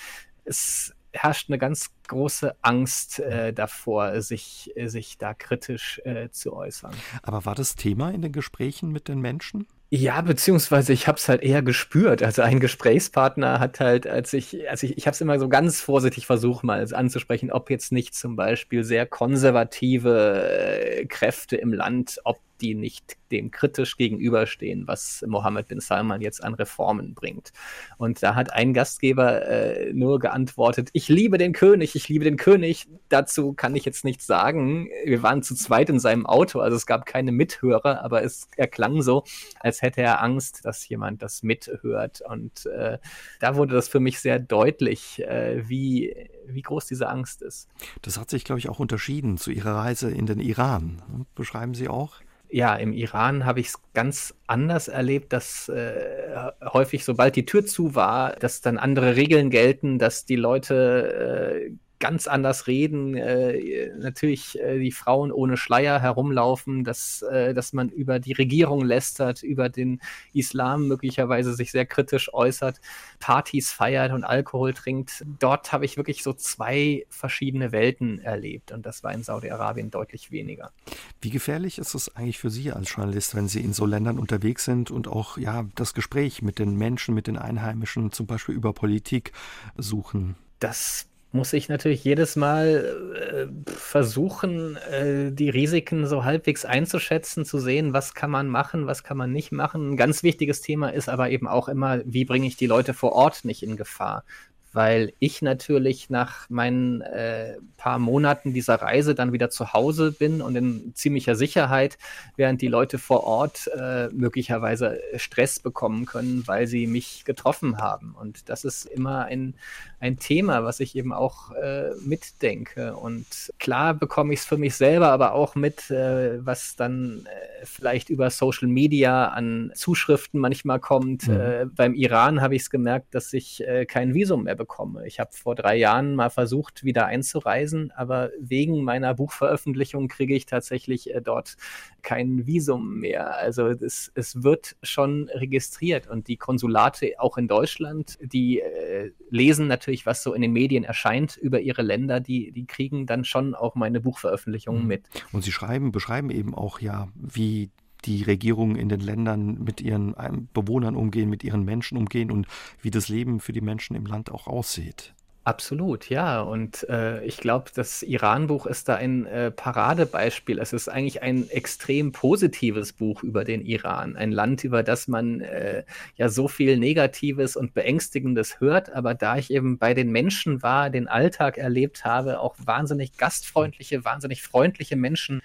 Es herrscht eine ganz große Angst äh, davor, sich, äh, sich da kritisch äh, zu äußern. Aber war das Thema in den Gesprächen mit den Menschen? Ja, beziehungsweise ich habe es halt eher gespürt. Also ein Gesprächspartner hat halt, als ich, also ich, ich habe es immer so ganz vorsichtig versucht, mal anzusprechen, ob jetzt nicht zum Beispiel sehr konservative äh, Kräfte im Land, ob die nicht dem kritisch gegenüberstehen, was Mohammed bin Salman jetzt an Reformen bringt. Und da hat ein Gastgeber äh, nur geantwortet, ich liebe den König, ich liebe den König. Dazu kann ich jetzt nichts sagen. Wir waren zu zweit in seinem Auto, also es gab keine Mithörer, aber es erklang so, als hätte er Angst, dass jemand das mithört. Und äh, da wurde das für mich sehr deutlich, äh, wie, wie groß diese Angst ist. Das hat sich, glaube ich, auch unterschieden zu Ihrer Reise in den Iran. Beschreiben Sie auch? Ja, im Iran habe ich es ganz anders erlebt, dass äh, häufig, sobald die Tür zu war, dass dann andere Regeln gelten, dass die Leute äh, ganz anders reden, äh, natürlich äh, die Frauen ohne Schleier herumlaufen, dass, äh, dass man über die Regierung lästert, über den Islam möglicherweise sich sehr kritisch äußert, Partys feiert und Alkohol trinkt. Dort habe ich wirklich so zwei verschiedene Welten erlebt und das war in Saudi-Arabien deutlich weniger. Wie gefährlich ist es eigentlich für Sie als Journalist, wenn Sie in so Ländern unterwegs sind und auch ja das Gespräch mit den Menschen, mit den Einheimischen zum Beispiel über Politik suchen? Das muss ich natürlich jedes Mal äh, versuchen, äh, die Risiken so halbwegs einzuschätzen, zu sehen, was kann man machen, was kann man nicht machen. Ein ganz wichtiges Thema ist aber eben auch immer, wie bringe ich die Leute vor Ort nicht in Gefahr weil ich natürlich nach meinen äh, paar Monaten dieser Reise dann wieder zu Hause bin und in ziemlicher Sicherheit, während die Leute vor Ort äh, möglicherweise Stress bekommen können, weil sie mich getroffen haben. Und das ist immer ein, ein Thema, was ich eben auch äh, mitdenke. Und klar bekomme ich es für mich selber, aber auch mit, äh, was dann äh, vielleicht über Social Media an Zuschriften manchmal kommt. Mhm. Äh, beim Iran habe ich es gemerkt, dass ich kein Visum mehr bekomme. Ich habe vor drei Jahren mal versucht, wieder einzureisen, aber wegen meiner Buchveröffentlichung kriege ich tatsächlich äh, dort kein Visum mehr. Also es, es wird schon registriert und die Konsulate auch in Deutschland, die äh, lesen natürlich, was so in den Medien erscheint über ihre Länder, die, die kriegen dann schon auch meine Buchveröffentlichungen mhm. mit. Und Sie schreiben, beschreiben eben auch ja, wie die Regierungen in den Ländern mit ihren ähm, Bewohnern umgehen, mit ihren Menschen umgehen und wie das Leben für die Menschen im Land auch aussieht. Absolut, ja. Und äh, ich glaube, das Iran-Buch ist da ein äh, Paradebeispiel. Es ist eigentlich ein extrem positives Buch über den Iran. Ein Land, über das man äh, ja so viel Negatives und Beängstigendes hört. Aber da ich eben bei den Menschen war, den Alltag erlebt habe, auch wahnsinnig gastfreundliche, wahnsinnig freundliche Menschen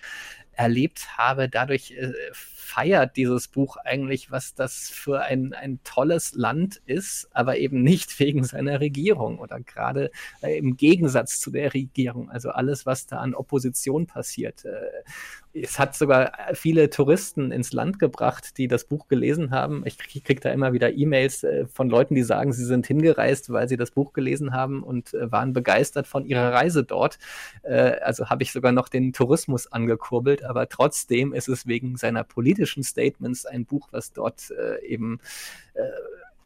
erlebt habe, dadurch äh, feiert dieses Buch eigentlich, was das für ein, ein tolles Land ist, aber eben nicht wegen seiner Regierung oder gerade äh, im Gegensatz zu der Regierung. Also alles, was da an Opposition passiert. Äh, es hat sogar viele Touristen ins Land gebracht, die das Buch gelesen haben. Ich kriege da immer wieder E-Mails äh, von Leuten, die sagen, sie sind hingereist, weil sie das Buch gelesen haben und äh, waren begeistert von ihrer Reise dort. Äh, also habe ich sogar noch den Tourismus angekurbelt, aber trotzdem ist es wegen seiner politischen Statements ein Buch, was dort äh, eben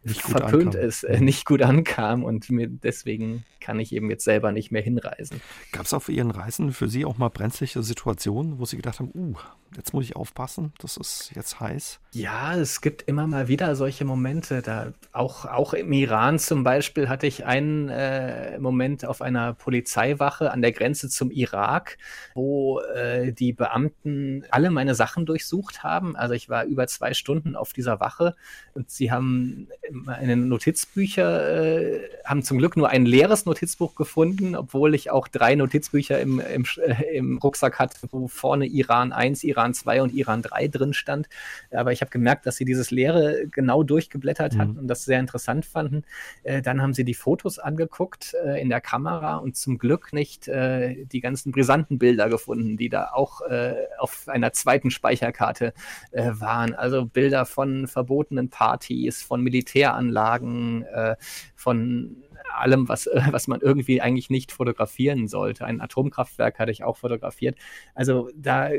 nicht verpönt ankam. ist, äh, nicht gut ankam und mir deswegen kann ich eben jetzt selber nicht mehr hinreisen. Gab es auf Ihren Reisen für Sie auch mal brenzliche Situationen, wo Sie gedacht haben, uh, jetzt muss ich aufpassen, das ist jetzt heiß? Ja, es gibt immer mal wieder solche Momente. Da auch, auch im Iran zum Beispiel hatte ich einen äh, Moment auf einer Polizeiwache an der Grenze zum Irak, wo äh, die Beamten alle meine Sachen durchsucht haben. Also ich war über zwei Stunden auf dieser Wache und sie haben meine Notizbücher, äh, haben zum Glück nur ein leeres Notizbuch gefunden, obwohl ich auch drei Notizbücher im, im, äh, im Rucksack hatte, wo vorne Iran 1, Iran 2 und Iran 3 drin stand. Aber ich habe gemerkt, dass sie dieses Leere genau durchgeblättert mhm. hatten und das sehr interessant fanden. Äh, dann haben sie die Fotos angeguckt äh, in der Kamera und zum Glück nicht äh, die ganzen brisanten Bilder gefunden, die da auch äh, auf einer zweiten Speicherkarte waren. Also Bilder von verbotenen Partys, von Militäranlagen, äh, von allem, was, was man irgendwie eigentlich nicht fotografieren sollte. Ein Atomkraftwerk hatte ich auch fotografiert. Also da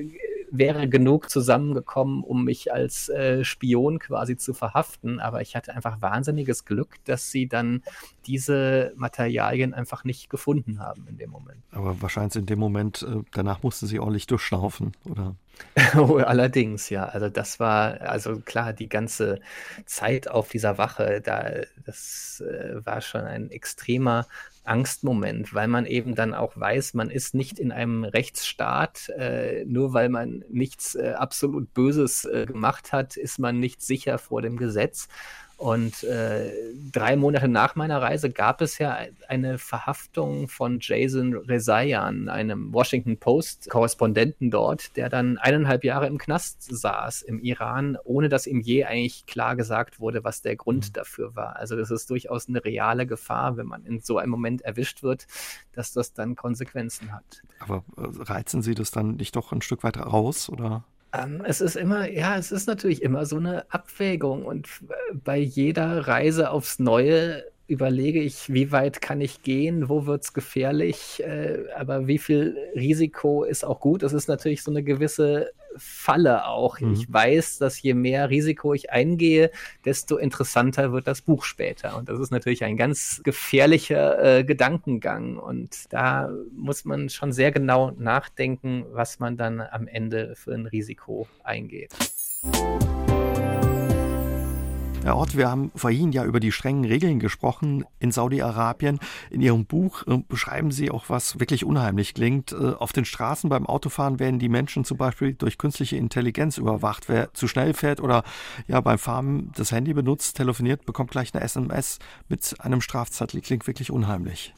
wäre genug zusammengekommen, um mich als äh, Spion quasi zu verhaften. Aber ich hatte einfach wahnsinniges Glück, dass sie dann diese Materialien einfach nicht gefunden haben in dem Moment. Aber wahrscheinlich in dem Moment, äh, danach mussten sie ordentlich durchschnaufen, oder? Oh, allerdings, ja. Also das war, also klar, die ganze Zeit auf dieser Wache, da, das äh, war schon ein extremer Angstmoment, weil man eben dann auch weiß, man ist nicht in einem Rechtsstaat, äh, nur weil man nichts äh, absolut Böses äh, gemacht hat, ist man nicht sicher vor dem Gesetz. Und äh, drei Monate nach meiner Reise gab es ja eine Verhaftung von Jason Rezaian, einem Washington Post-Korrespondenten dort, der dann eineinhalb Jahre im Knast saß im Iran, ohne dass ihm je eigentlich klar gesagt wurde, was der Grund mhm. dafür war. Also das ist durchaus eine reale Gefahr, wenn man in so einem Moment erwischt wird, dass das dann Konsequenzen hat. Aber äh, reizen Sie das dann nicht doch ein Stück weit raus, oder? Ähm, es ist immer, ja, es ist natürlich immer so eine Abwägung und äh, bei jeder Reise aufs Neue überlege ich, wie weit kann ich gehen, wo wird es gefährlich, äh, aber wie viel Risiko ist auch gut. Das ist natürlich so eine gewisse Falle auch. Mhm. Ich weiß, dass je mehr Risiko ich eingehe, desto interessanter wird das Buch später. Und das ist natürlich ein ganz gefährlicher äh, Gedankengang. Und da muss man schon sehr genau nachdenken, was man dann am Ende für ein Risiko eingeht. Herr Ort, wir haben vorhin ja über die strengen Regeln gesprochen in Saudi-Arabien. In Ihrem Buch äh, beschreiben Sie auch, was wirklich unheimlich klingt. Äh, auf den Straßen beim Autofahren werden die Menschen zum Beispiel durch künstliche Intelligenz überwacht. Wer zu schnell fährt oder ja beim Fahren das Handy benutzt, telefoniert, bekommt gleich eine SMS mit einem Strafzettel. Klingt wirklich unheimlich.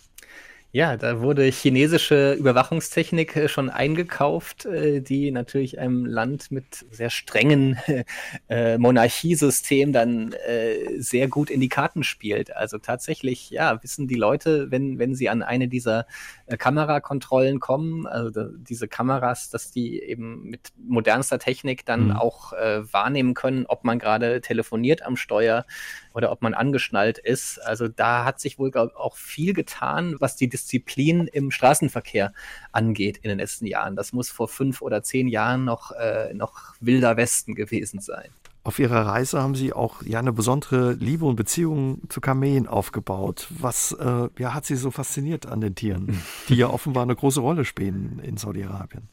Ja, da wurde chinesische Überwachungstechnik äh, schon eingekauft, äh, die natürlich einem Land mit sehr strengen äh, Monarchiesystem dann äh, sehr gut in die Karten spielt. Also tatsächlich, ja, wissen die Leute, wenn, wenn sie an eine dieser äh, Kamerakontrollen kommen, also da, diese Kameras, dass die eben mit modernster Technik dann mhm. auch wahrnehmen können, ob man gerade telefoniert am Steuer oder ob man angeschnallt ist. Also da hat sich wohl auch viel getan, was die Disziplin im Straßenverkehr angeht in den letzten Jahren. Das muss vor fünf oder zehn Jahren noch, äh, noch wilder Westen gewesen sein. Auf Ihrer Reise haben Sie auch ja eine besondere Liebe und Beziehung zu Kamelen aufgebaut. Was äh, ja, hat Sie so fasziniert an den Tieren, die ja offenbar eine große Rolle spielen in Saudi-Arabien?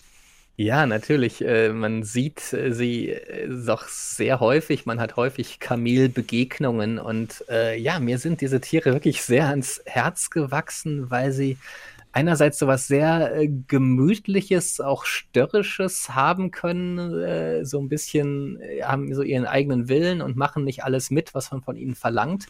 Ja, natürlich. Äh, man sieht äh, sie äh, doch sehr häufig. Man hat häufig Kamelbegegnungen. Und äh, ja, mir sind diese Tiere wirklich sehr ans Herz gewachsen, weil sie einerseits so was sehr Gemütliches, auch Störrisches haben können. So ein bisschen haben so ihren eigenen Willen und machen nicht alles mit, was man von ihnen verlangt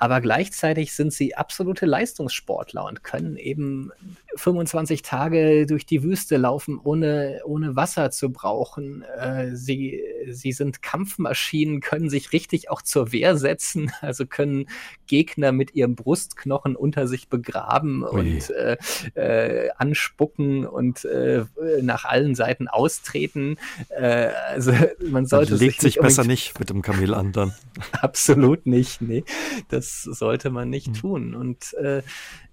aber gleichzeitig sind sie absolute Leistungssportler und können eben 25 Tage durch die Wüste laufen, ohne, ohne Wasser zu brauchen. Äh, sie, sie sind Kampfmaschinen, können sich richtig auch zur Wehr setzen, also können Gegner mit ihrem Brustknochen unter sich begraben Ui. und äh, äh, anspucken und äh, nach allen Seiten austreten. Äh, also man sollte legt sich, sich besser nicht mit dem Kamel an dann. Absolut nicht, nee. Das sollte man nicht mhm. tun. Und äh,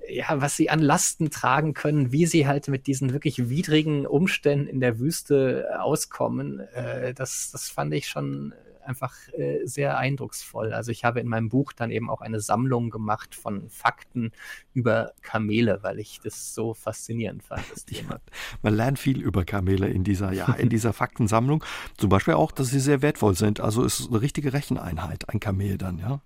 ja, was sie an Lasten tragen können, wie sie halt mit diesen wirklich widrigen Umständen in der Wüste auskommen, äh, das, das fand ich schon einfach äh, sehr eindrucksvoll. Also ich habe in meinem Buch dann eben auch eine Sammlung gemacht von Fakten über Kamele, weil ich das so faszinierend fand. Ja, man lernt viel über Kamele in dieser, ja, in dieser Faktensammlung. Zum Beispiel auch, dass sie sehr wertvoll sind. Also es ist eine richtige Recheneinheit, ein Kamel dann, ja.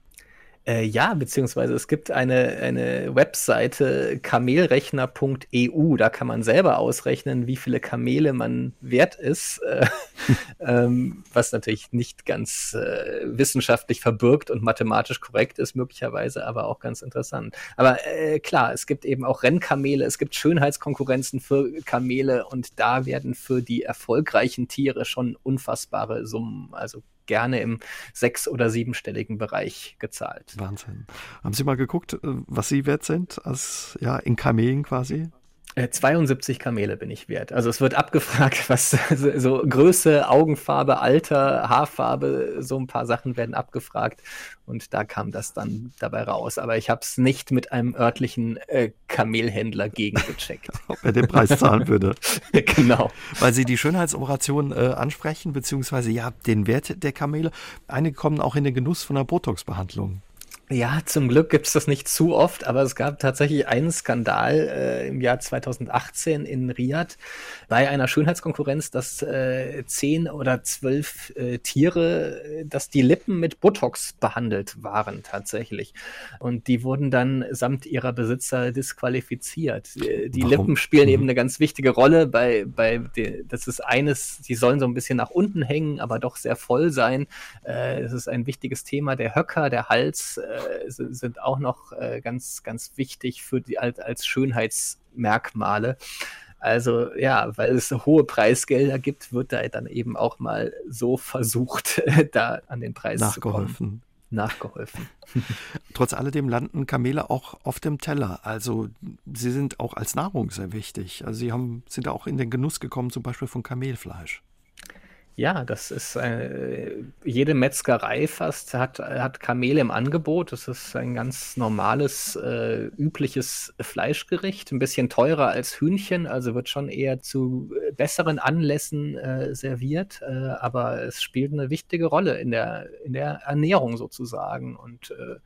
Äh, ja, beziehungsweise es gibt eine, eine Webseite kamelrechner.eu, da kann man selber ausrechnen, wie viele Kamele man wert ist, äh, ähm, was natürlich nicht ganz äh, wissenschaftlich verbirgt und mathematisch korrekt ist, möglicherweise, aber auch ganz interessant. Aber äh, klar, es gibt eben auch Rennkamele, es gibt Schönheitskonkurrenzen für Kamele und da werden für die erfolgreichen Tiere schon unfassbare Summen, also gerne im sechs- oder siebenstelligen Bereich gezahlt. Wahnsinn. Haben Sie mal geguckt, äh, was Sie wert sind, als ja in Kamelen quasi? 72 äh, Kamele bin ich wert. Also es wird abgefragt, was so Größe, Augenfarbe, Alter, Haarfarbe, so ein paar Sachen werden abgefragt und da kam das dann dabei raus. Aber ich habe es nicht mit einem örtlichen äh, Kamelhändler gegengecheckt. Ob er den Preis zahlen würde. genau. Weil Sie die Schönheitsoperation äh, ansprechen, beziehungsweise ja den Wert der Kamele. Einige kommen auch in den Genuss von einer Botox-Behandlung. Ja, zum Glück gibt es das nicht zu oft, aber es gab tatsächlich einen Skandal äh, im Jahr 2018 in Riyadh bei einer Schönheitskonkurrenz, dass äh, zehn oder zwölf äh, Tiere, äh, dass die Lippen mit Botox behandelt waren tatsächlich. Und die wurden dann samt ihrer Besitzer disqualifiziert. Äh, die Warum? Lippen spielen mhm. eben eine ganz wichtige Rolle bei, bei die, das ist eines, die sollen so ein bisschen nach unten hängen, aber doch sehr voll sein. Äh, es ist ein wichtiges Thema. Der Höcker, der Hals, äh, sind auch noch äh, ganz, ganz wichtig für die als, als Schönheitsmerkmale. Also ja, weil es hohe Preisgelder gibt, wird da dann eben auch mal so versucht, da an den Preis Nachgeholfen. zu kommen. Nachgeholfen. Trotz alledem landen Kamele auch auf dem Teller. Also sie sind auch als Nahrung sehr wichtig. Also sie haben, sind auch in den Genuss gekommen, zum Beispiel von Kamelfleisch. Ja, das ist äh, jede Metzgerei fast hat, hat Kamele im Angebot. Das ist ein ganz normales, äh, übliches Fleischgericht, ein bisschen teurer als Hühnchen, also wird schon eher zu besseren Anlässen äh, serviert, äh, aber es spielt eine wichtige Rolle in der, in der Ernährung sozusagen und äh,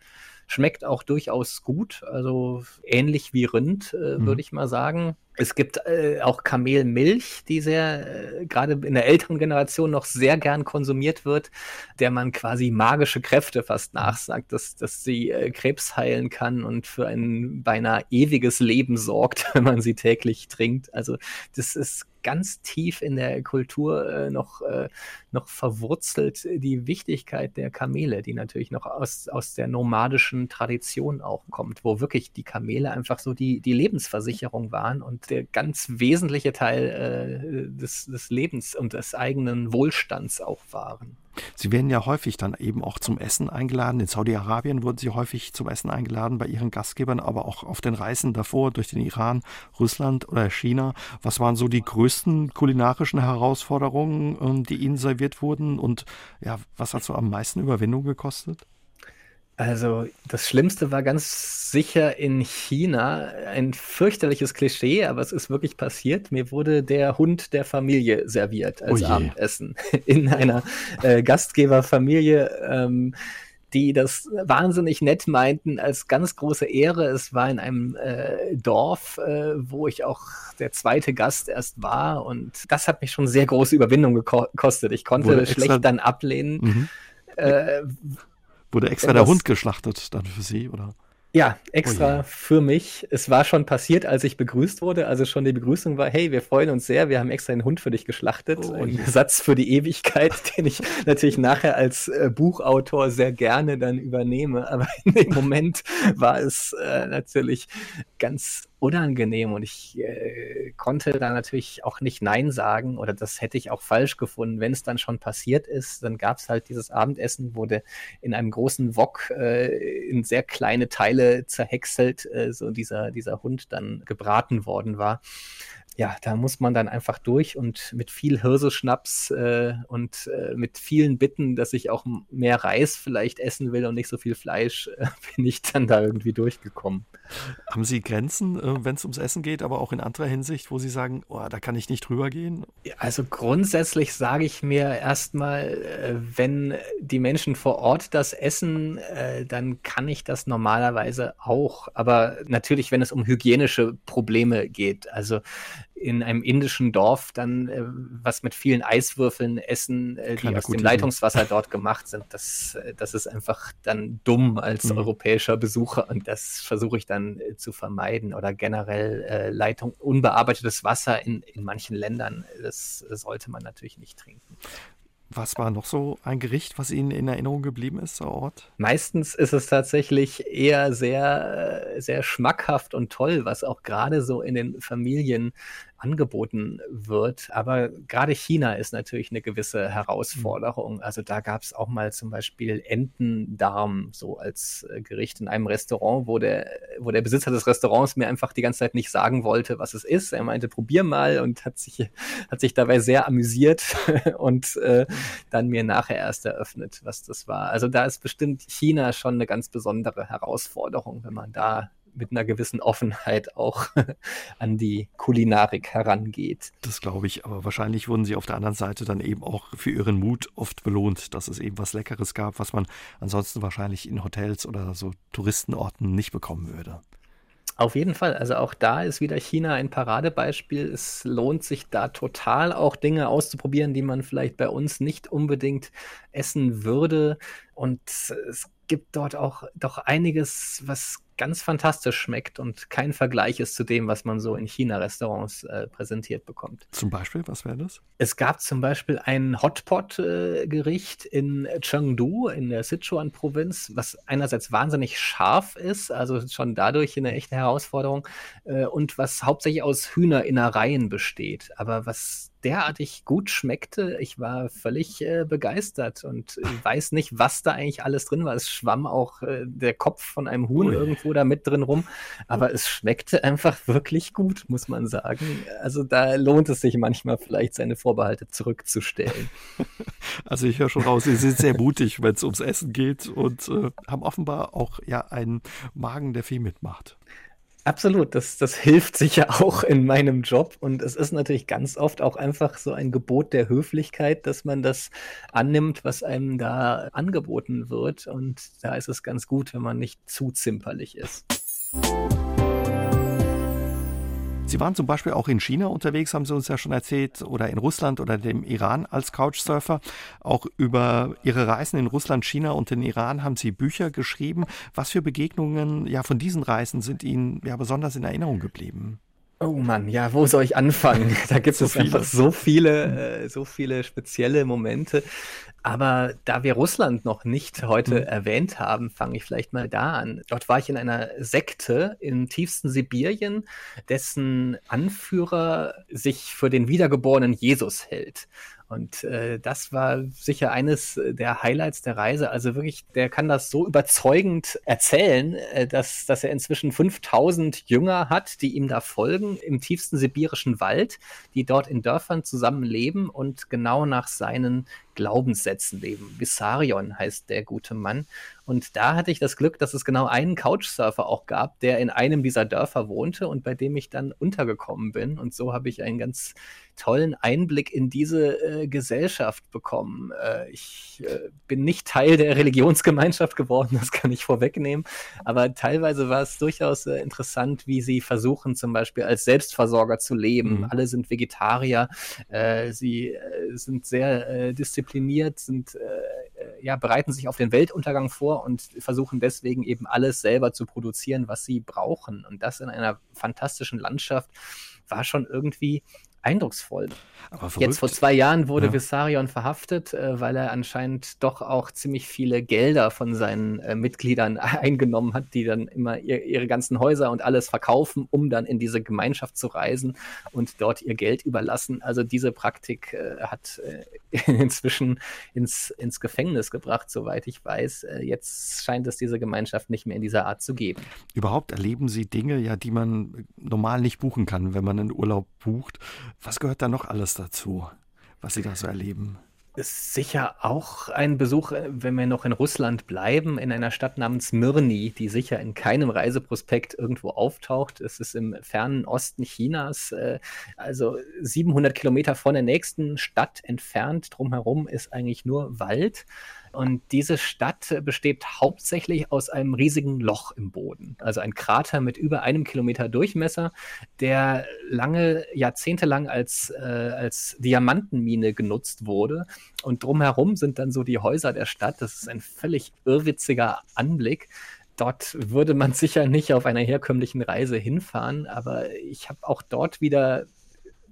schmeckt auch durchaus gut, also ähnlich wie Rind, mhm. würde ich mal sagen. Es gibt äh, auch Kamelmilch, die sehr, äh, gerade in der älteren Generation noch sehr gern konsumiert wird, der man quasi magische Kräfte fast nachsagt, dass, dass sie äh, Krebs heilen kann und für ein beinahe ewiges Leben sorgt, wenn man sie täglich trinkt. Also das ist ganz tief in der Kultur äh, noch, äh, noch verwurzelt, die Wichtigkeit der Kamele, die natürlich noch aus, aus der nomadischen Tradition auch kommt, wo wirklich die Kamele einfach so die, die Lebensversicherung waren und der ganz wesentliche Teil äh, des, des Lebens und des eigenen Wohlstands auch waren. Sie werden ja häufig dann eben auch zum Essen eingeladen. In Saudi-Arabien wurden Sie häufig zum Essen eingeladen bei Ihren Gastgebern, aber auch auf den Reisen davor durch den Iran, Russland oder China. Was waren so die größten kulinarischen Herausforderungen, ähm, die Ihnen serviert wurden? Und ja, was hat so am meisten Überwindung gekostet? Also das Schlimmste war ganz sicher in China ein fürchterliches Klischee, aber es ist wirklich passiert. Mir wurde der Hund der Familie serviert als oh Abendessen in einer äh, Gastgeberfamilie. Ähm, die das wahnsinnig nett meinten als ganz große Ehre. Es war in einem äh, Dorf, äh, wo ich auch der zweite Gast erst war und das hat mich schon sehr große Überwindung gekostet. Ich konnte schlecht dann ablehnen. Mhm. Äh, Wurde extra der Hund geschlachtet dann für Sie, oder? Ja, extra oh für mich. Es war schon passiert, als ich begrüßt wurde. Also schon die Begrüßung war, hey, wir freuen uns sehr, wir haben extra einen Hund für dich geschlachtet. Oh Ein Satz für die Ewigkeit, den ich natürlich nachher als äh, Buchautor sehr gerne dann übernehme. Aber in dem Moment war es äh, natürlich ganz unangenehm und ich äh, konnte da natürlich auch nicht Nein sagen oder das hätte ich auch falsch gefunden. Wenn es dann schon passiert ist, dann gab es halt dieses Abendessen, wurde in einem großen Wok äh, in sehr kleine Teile zerhäckselt, äh, so dieser, dieser Hund dann gebraten worden war ja, da muss man dann einfach durch und mit viel Hirseschnaps äh, und äh, mit vielen Bitten, dass ich auch mehr Reis vielleicht essen will und nicht so viel Fleisch, äh, bin ich dann da irgendwie durchgekommen. Haben Sie Grenzen, äh, wenn es ums Essen geht, aber auch in anderer Hinsicht, wo Sie sagen, oh, da kann ich nicht drüber gehen? Also grundsätzlich sage ich mir erstmal, äh, wenn die Menschen vor Ort das essen, äh, dann kann ich das normalerweise auch. Aber natürlich, wenn es um hygienische Probleme geht, also in einem indischen Dorf dann äh, was mit vielen Eiswürfeln essen, äh, die aus dem Leitungswasser dort gemacht sind. Das, äh, das ist einfach dann dumm als mhm. europäischer Besucher und das versuche ich dann äh, zu vermeiden. Oder generell äh, Leitung, unbearbeitetes Wasser in, in manchen Ländern, das sollte man natürlich nicht trinken. Was war noch so ein Gericht, was Ihnen in Erinnerung geblieben ist, der Ort? Meistens ist es tatsächlich eher sehr, sehr schmackhaft und toll, was auch gerade so in den Familien angeboten wird. Aber gerade China ist natürlich eine gewisse Herausforderung. Also da gab es auch mal zum Beispiel Entendarm so als äh, Gericht in einem Restaurant, wo der, wo der Besitzer des Restaurants mir einfach die ganze Zeit nicht sagen wollte, was es ist. Er meinte, probier mal und hat sich, hat sich dabei sehr amüsiert und äh, dann mir nachher erst eröffnet, was das war. Also da ist bestimmt China schon eine ganz besondere Herausforderung, wenn man da mit einer gewissen Offenheit auch an die Kulinarik herangeht. Das glaube ich, aber wahrscheinlich wurden sie auf der anderen Seite dann eben auch für ihren Mut oft belohnt, dass es eben was Leckeres gab, was man ansonsten wahrscheinlich in Hotels oder so Touristenorten nicht bekommen würde. Auf jeden Fall. Also auch da ist wieder China ein Paradebeispiel. Es lohnt sich da total auch Dinge auszuprobieren, die man vielleicht bei uns nicht unbedingt essen würde. Und es gibt dort auch doch einiges, was ganz fantastisch schmeckt und kein Vergleich ist zu dem, was man so in China-Restaurants äh, präsentiert bekommt. Zum Beispiel, was wäre das? Es gab zum Beispiel ein Hotpot-Gericht äh, in Chengdu in der Sichuan-Provinz, was einerseits wahnsinnig scharf ist, also schon dadurch eine echte Herausforderung, äh, und was hauptsächlich aus Hühnerinnereien besteht. Aber was derartig gut schmeckte. Ich war völlig äh, begeistert und weiß nicht, was da eigentlich alles drin war. Es schwamm auch äh, der Kopf von einem Huhn irgendwo da mit drin rum, aber es schmeckte einfach wirklich gut, muss man sagen. Also da lohnt es sich manchmal vielleicht seine Vorbehalte zurückzustellen. Also ich höre schon raus, Sie sind sehr mutig, wenn es ums Essen geht und äh, haben offenbar auch ja einen Magen, der viel mitmacht. Absolut, das, das hilft sicher auch in meinem Job. Und es ist natürlich ganz oft auch einfach so ein Gebot der Höflichkeit, dass man das annimmt, was einem da angeboten wird. Und da ist es ganz gut, wenn man nicht zu zimperlich ist. Sie waren zum Beispiel auch in China unterwegs, haben Sie uns ja schon erzählt, oder in Russland oder dem Iran als Couchsurfer. Auch über Ihre Reisen in Russland, China und den Iran haben Sie Bücher geschrieben. Was für Begegnungen ja von diesen Reisen sind Ihnen ja besonders in Erinnerung geblieben? Oh Mann, ja, wo soll ich anfangen? Da gibt so es viele. einfach so viele, äh, so viele spezielle Momente. Aber da wir Russland noch nicht heute mhm. erwähnt haben, fange ich vielleicht mal da an. Dort war ich in einer Sekte im tiefsten Sibirien, dessen Anführer sich für den wiedergeborenen Jesus hält. Und äh, das war sicher eines der Highlights der Reise. Also wirklich, der kann das so überzeugend erzählen, äh, dass, dass er inzwischen 5000 Jünger hat, die ihm da folgen im tiefsten sibirischen Wald, die dort in Dörfern zusammenleben und genau nach seinen Glaubenssätzen leben. Vissarion heißt der gute Mann. Und da hatte ich das Glück, dass es genau einen Couchsurfer auch gab, der in einem dieser Dörfer wohnte und bei dem ich dann untergekommen bin. Und so habe ich einen ganz tollen Einblick in diese äh, Gesellschaft bekommen. Äh, ich äh, bin nicht Teil der Religionsgemeinschaft geworden, das kann ich vorwegnehmen. Aber teilweise war es durchaus äh, interessant, wie sie versuchen, zum Beispiel als Selbstversorger zu leben. Mhm. Alle sind Vegetarier, äh, sie äh, sind sehr diszipliniert diszipliniert, sind, äh, äh, ja, bereiten sich auf den Weltuntergang vor und versuchen deswegen eben alles selber zu produzieren, was sie brauchen. Und das in einer fantastischen Landschaft war schon irgendwie eindrucksvoll. Jetzt vor zwei Jahren wurde ja. Vissarion verhaftet, äh, weil er anscheinend doch auch ziemlich viele Gelder von seinen äh, Mitgliedern eingenommen hat, die dann immer ihr, ihre ganzen Häuser und alles verkaufen, um dann in diese Gemeinschaft zu reisen und dort ihr Geld überlassen. Also diese Praktik äh, hat äh, inzwischen ins, ins Gefängnis gebracht, soweit ich weiß. Äh, jetzt scheint es diese Gemeinschaft nicht mehr in dieser Art zu geben. Überhaupt erleben Sie Dinge, ja, die man normal nicht buchen kann, wenn man einen Urlaub bucht. Was gehört da noch alles dazu, was Sie da so erleben? Ist sicher auch ein Besuch, äh, wenn wir noch in Russland bleiben, in einer Stadt namens Mirny, die sicher in keinem Reiseprospekt irgendwo auftaucht. Es ist im fernen Osten Chinas, äh, also 700 Kilometer von der nächsten Stadt entfernt. Drumherum ist eigentlich nur Wald. Und diese Stadt besteht hauptsächlich aus einem riesigen Loch im Boden. Also ein Krater mit über einem Kilometer Durchmesser, der lange, jahrzehntelang als, äh, als Diamantenmine genutzt wurde. Und drumherum sind dann so die Häuser der Stadt. Das ist ein völlig irrwitziger Anblick. Dort würde man sicher nicht auf einer herkömmlichen Reise hinfahren, aber ich habe auch dort wieder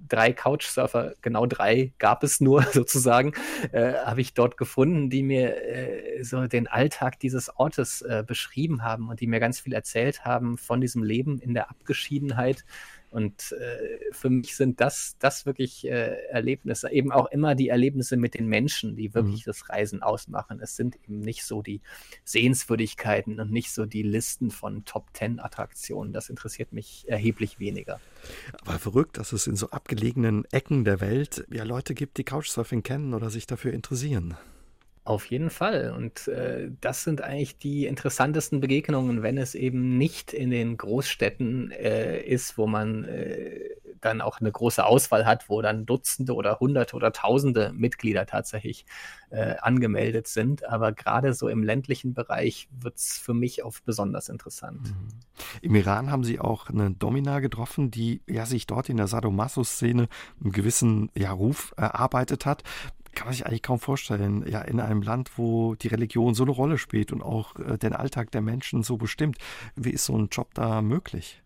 drei Couchsurfer, genau drei gab es nur sozusagen, äh, habe ich dort gefunden, die mir äh, so den Alltag dieses Ortes äh, beschrieben haben und die mir ganz viel erzählt haben von diesem Leben in der Abgeschiedenheit Und äh, für mich sind das, das wirklich äh, Erlebnisse, eben auch immer die Erlebnisse mit den Menschen, die wirklich mhm. das Reisen ausmachen. Es sind eben nicht so die Sehenswürdigkeiten und nicht so die Listen von Top-Ten-Attraktionen. Das interessiert mich erheblich weniger. Aber verrückt, dass es in so abgelegenen Ecken der Welt ja Leute gibt, die Couchsurfing kennen oder sich dafür interessieren. Auf jeden Fall. Und äh, das sind eigentlich die interessantesten Begegnungen, wenn es eben nicht in den Großstädten äh, ist, wo man äh, dann auch eine große Auswahl hat, wo dann Dutzende oder Hunderte oder Tausende Mitglieder tatsächlich äh, angemeldet sind. Aber gerade so im ländlichen Bereich wird es für mich oft besonders interessant. Mhm. Im Iran haben Sie auch eine Domina getroffen, die ja sich dort in der Sadomaso-Szene einen gewissen ja, Ruf erarbeitet hat kann man sich eigentlich kaum vorstellen, ja, in einem Land, wo die Religion so eine Rolle spielt und auch äh, den Alltag der Menschen so bestimmt. Wie ist so ein Job da möglich?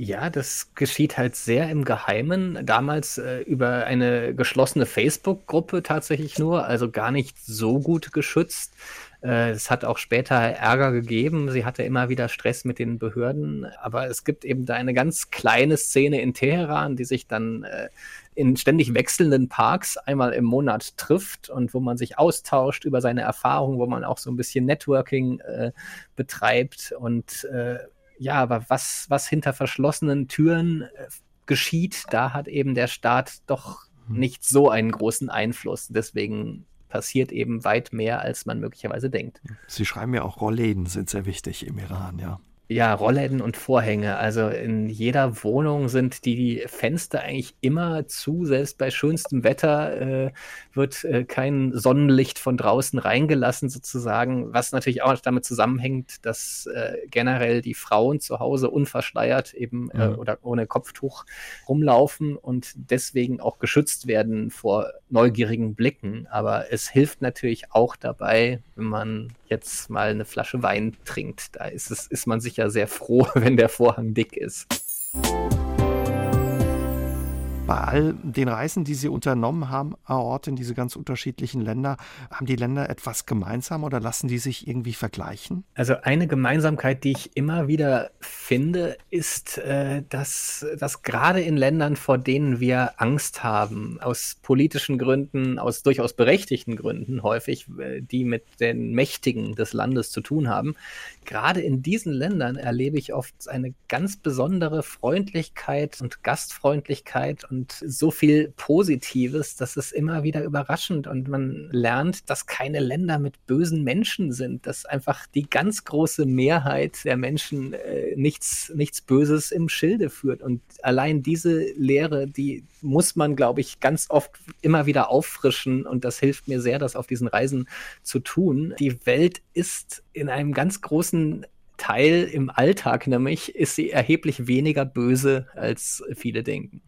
Ja, das geschieht halt sehr im Geheimen. Damals äh, über eine geschlossene Facebook-Gruppe tatsächlich nur, also gar nicht so gut geschützt. Äh, es hat auch später Ärger gegeben. Sie hatte immer wieder Stress mit den Behörden. Aber es gibt eben da eine ganz kleine Szene in Teheran, die sich dann äh, in ständig wechselnden Parks einmal im Monat trifft und wo man sich austauscht über seine Erfahrungen, wo man auch so ein bisschen Networking äh, betreibt. Und äh, ja, aber was, was hinter verschlossenen Türen äh, geschieht, da hat eben der Staat doch hm. nicht so einen großen Einfluss. Deswegen passiert eben weit mehr, als man möglicherweise denkt. Sie schreiben ja auch Rollläden sind sehr wichtig im Iran, ja. Ja, Rollläden und Vorhänge. Also in jeder Wohnung sind die Fenster eigentlich immer zu. Selbst bei schönstem Wetter äh, wird äh, kein Sonnenlicht von draußen reingelassen, sozusagen. Was natürlich auch damit zusammenhängt, dass äh, generell die Frauen zu Hause unverschleiert eben äh, mhm. oder ohne Kopftuch rumlaufen und deswegen auch geschützt werden vor neugierigen Blicken. Aber es hilft natürlich auch dabei, wenn man jetzt mal eine Flasche Wein trinkt. Da ist, es, ist man sicher sehr froh, wenn der Vorhang dick ist. Bei all den Reisen, die Sie unternommen haben, Ort in diese ganz unterschiedlichen Länder, haben die Länder etwas gemeinsam oder lassen die sich irgendwie vergleichen? Also eine Gemeinsamkeit, die ich immer wieder finde, ist, äh, dass, dass gerade in Ländern, vor denen wir Angst haben, aus politischen Gründen, aus durchaus berechtigten Gründen häufig, äh, die mit den Mächtigen des Landes zu tun haben, gerade in diesen Ländern erlebe ich oft eine ganz besondere Freundlichkeit und Gastfreundlichkeit und und so viel Positives, das ist immer wieder überraschend und man lernt, dass keine Länder mit bösen Menschen sind, dass einfach die ganz große Mehrheit der Menschen äh, nichts, nichts Böses im Schilde führt. Und allein diese Lehre, die muss man, glaube ich, ganz oft immer wieder auffrischen und das hilft mir sehr, das auf diesen Reisen zu tun. Die Welt ist in einem ganz großen Teil im Alltag nämlich ist sie erheblich weniger böse, als viele denken.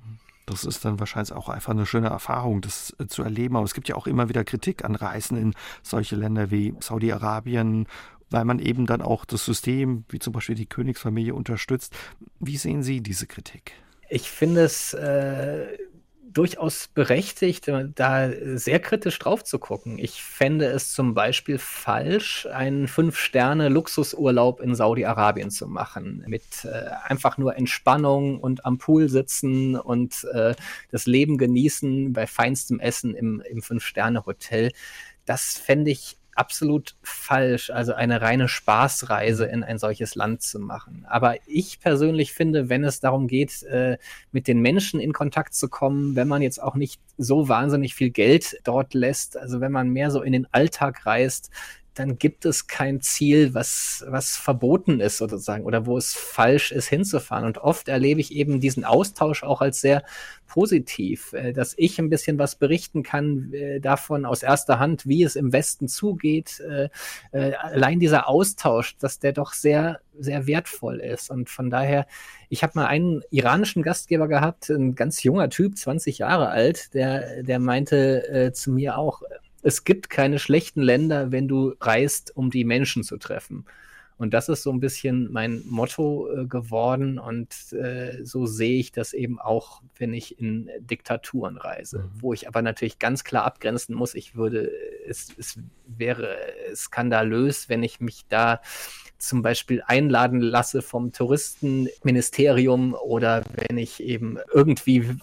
Das ist dann wahrscheinlich auch einfach eine schöne Erfahrung, das äh, zu erleben. Aber es gibt ja auch immer wieder Kritik an Reisen in solche Länder wie Saudi-Arabien, weil man eben dann auch das System, wie zum Beispiel die Königsfamilie, unterstützt. Wie sehen Sie diese Kritik? Ich finde es äh, durchaus berechtigt, äh, da sehr kritisch drauf zu gucken. Ich fände es zum Beispiel falsch, einen Fünf-Sterne-Luxusurlaub in Saudi-Arabien zu machen, mit äh, einfach nur Entspannung und am Pool sitzen und äh, das Leben genießen bei feinstem Essen im, im Fünf-Sterne-Hotel. Das fände ich absolut falsch, also eine reine Spaßreise in ein solches Land zu machen. Aber ich persönlich finde, wenn es darum geht, äh, mit den Menschen in Kontakt zu kommen, wenn man jetzt auch nicht so wahnsinnig viel Geld dort lässt, also wenn man mehr so in den Alltag reist, dann gibt es kein Ziel, was, was verboten ist sozusagen oder wo es falsch ist hinzufahren. Und oft erlebe ich eben diesen Austausch auch als sehr positiv, äh, dass ich ein bisschen was berichten kann äh, davon aus erster Hand, wie es im Westen zugeht. Äh, allein dieser Austausch, dass der doch sehr, sehr wertvoll ist. Und von daher, ich habe mal einen iranischen Gastgeber gehabt, ein ganz junger Typ, 20 Jahre alt, der, der meinte zu mir auch, es gibt keine schlechten Länder, wenn du reist, um die Menschen zu treffen. Und das ist so ein bisschen mein Motto äh, geworden und äh, so sehe ich das eben auch, wenn ich in Diktaturen reise, mhm. wo ich aber natürlich ganz klar abgrenzen muss. Ich würde, es, es wäre skandalös, wenn ich mich da zum Beispiel einladen lasse vom Touristenministerium oder wenn ich eben irgendwie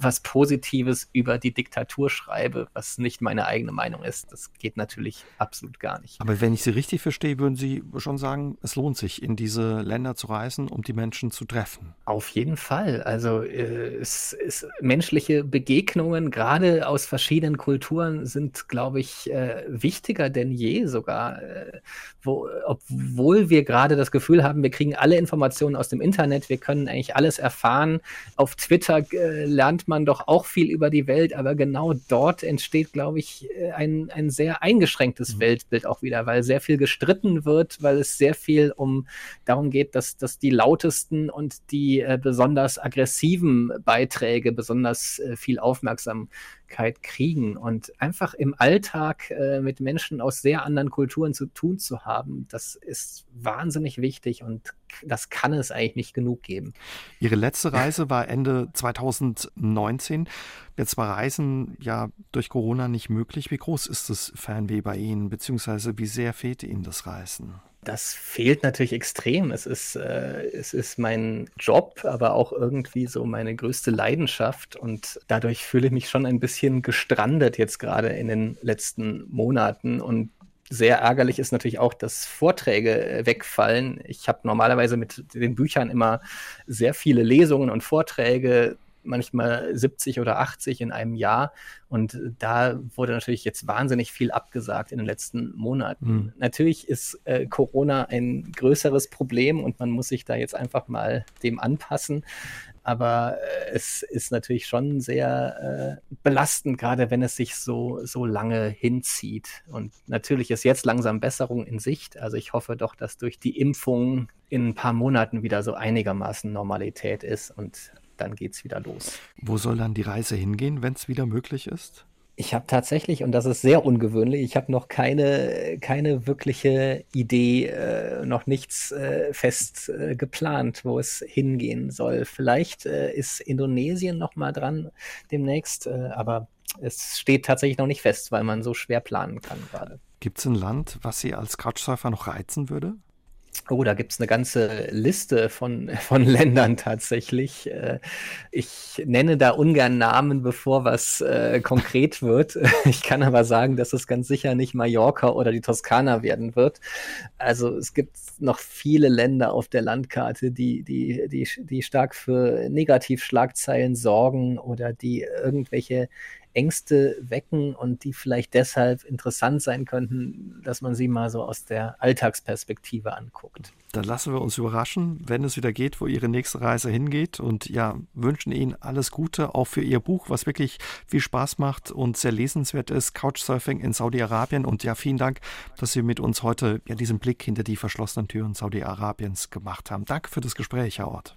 was Positives über die Diktatur schreibe, was nicht meine eigene Meinung ist. Das geht natürlich absolut gar nicht. Aber wenn ich Sie richtig verstehe, würden Sie schon sagen, es lohnt sich, in diese Länder zu reisen, um die Menschen zu treffen. Auf jeden Fall. Also äh, es ist menschliche Begegnungen, gerade aus verschiedenen Kulturen, sind, glaube ich, äh, wichtiger denn je sogar. Äh, wo, obwohl wir gerade das Gefühl haben, wir kriegen alle Informationen aus dem Internet, wir können eigentlich alles erfahren. Auf Twitter äh, lernen lernt man doch auch viel über die Welt, aber genau dort entsteht, glaube ich, äh, ein, ein sehr eingeschränktes mhm. Weltbild auch wieder, weil sehr viel gestritten wird, weil es sehr viel um darum geht, dass, dass die lautesten und die äh, besonders aggressiven Beiträge besonders äh, viel Aufmerksamkeit kriegen und einfach im Alltag äh, mit Menschen aus sehr anderen Kulturen zu tun zu haben, das ist wahnsinnig wichtig und das kann es eigentlich nicht genug geben. Ihre letzte Reise war Ende 2019. Jetzt war Reisen ja durch Corona nicht möglich. Wie groß ist das Fernweh bei Ihnen, beziehungsweise wie sehr fehlt Ihnen das Reisen? Das fehlt natürlich extrem. Es ist, äh, es ist mein Job, aber auch irgendwie so meine größte Leidenschaft. Und dadurch fühle ich mich schon ein bisschen gestrandet jetzt gerade in den letzten Monaten. Und sehr ärgerlich ist natürlich auch, dass Vorträge äh, wegfallen. Ich habe normalerweise mit den Büchern immer sehr viele Lesungen und Vorträge manchmal 70 oder 80 in einem Jahr. Und da wurde natürlich jetzt wahnsinnig viel abgesagt in den letzten Monaten. Mhm. Natürlich ist äh, Corona ein größeres Problem und man muss sich da jetzt einfach mal dem anpassen. Aber äh, es ist natürlich schon sehr äh, belastend, gerade wenn es sich so, so lange hinzieht. Und natürlich ist jetzt langsam Besserung in Sicht. Also ich hoffe doch, dass durch die Impfung in ein paar Monaten wieder so einigermaßen Normalität ist und dann geht es wieder los. Wo soll dann die Reise hingehen, wenn es wieder möglich ist? Ich habe tatsächlich, und das ist sehr ungewöhnlich, ich habe noch keine, keine wirkliche Idee, äh, noch nichts äh, fest äh, geplant, wo es hingehen soll. Vielleicht äh, ist Indonesien noch mal dran demnächst, äh, aber es steht tatsächlich noch nicht fest, weil man so schwer planen kann gerade. Gibt es ein Land, was Sie als Couchsurfer noch reizen würde? Oh, da gibt es eine ganze Liste von, von Ländern tatsächlich. Äh, ich nenne da ungern Namen, bevor was äh, konkret wird. Ich kann aber sagen, dass es ganz sicher nicht Mallorca oder die Toskana werden wird. Also es gibt noch viele Länder auf der Landkarte, die, die, die, die stark für Negativschlagzeilen sorgen oder die irgendwelche Ängste wecken und die vielleicht deshalb interessant sein könnten, dass man sie mal so aus der Alltagsperspektive anguckt. Dann lassen wir uns überraschen, wenn es wieder geht, wo Ihre nächste Reise hingeht und ja, wünschen Ihnen alles Gute, auch für Ihr Buch, was wirklich viel Spaß macht und sehr lesenswert ist, Couchsurfing in Saudi-Arabien und ja, vielen Dank, dass Sie mit uns heute ja diesen Blick hinter die verschlossenen Türen Saudi-Arabiens gemacht haben. Danke für das Gespräch, Herr Ort.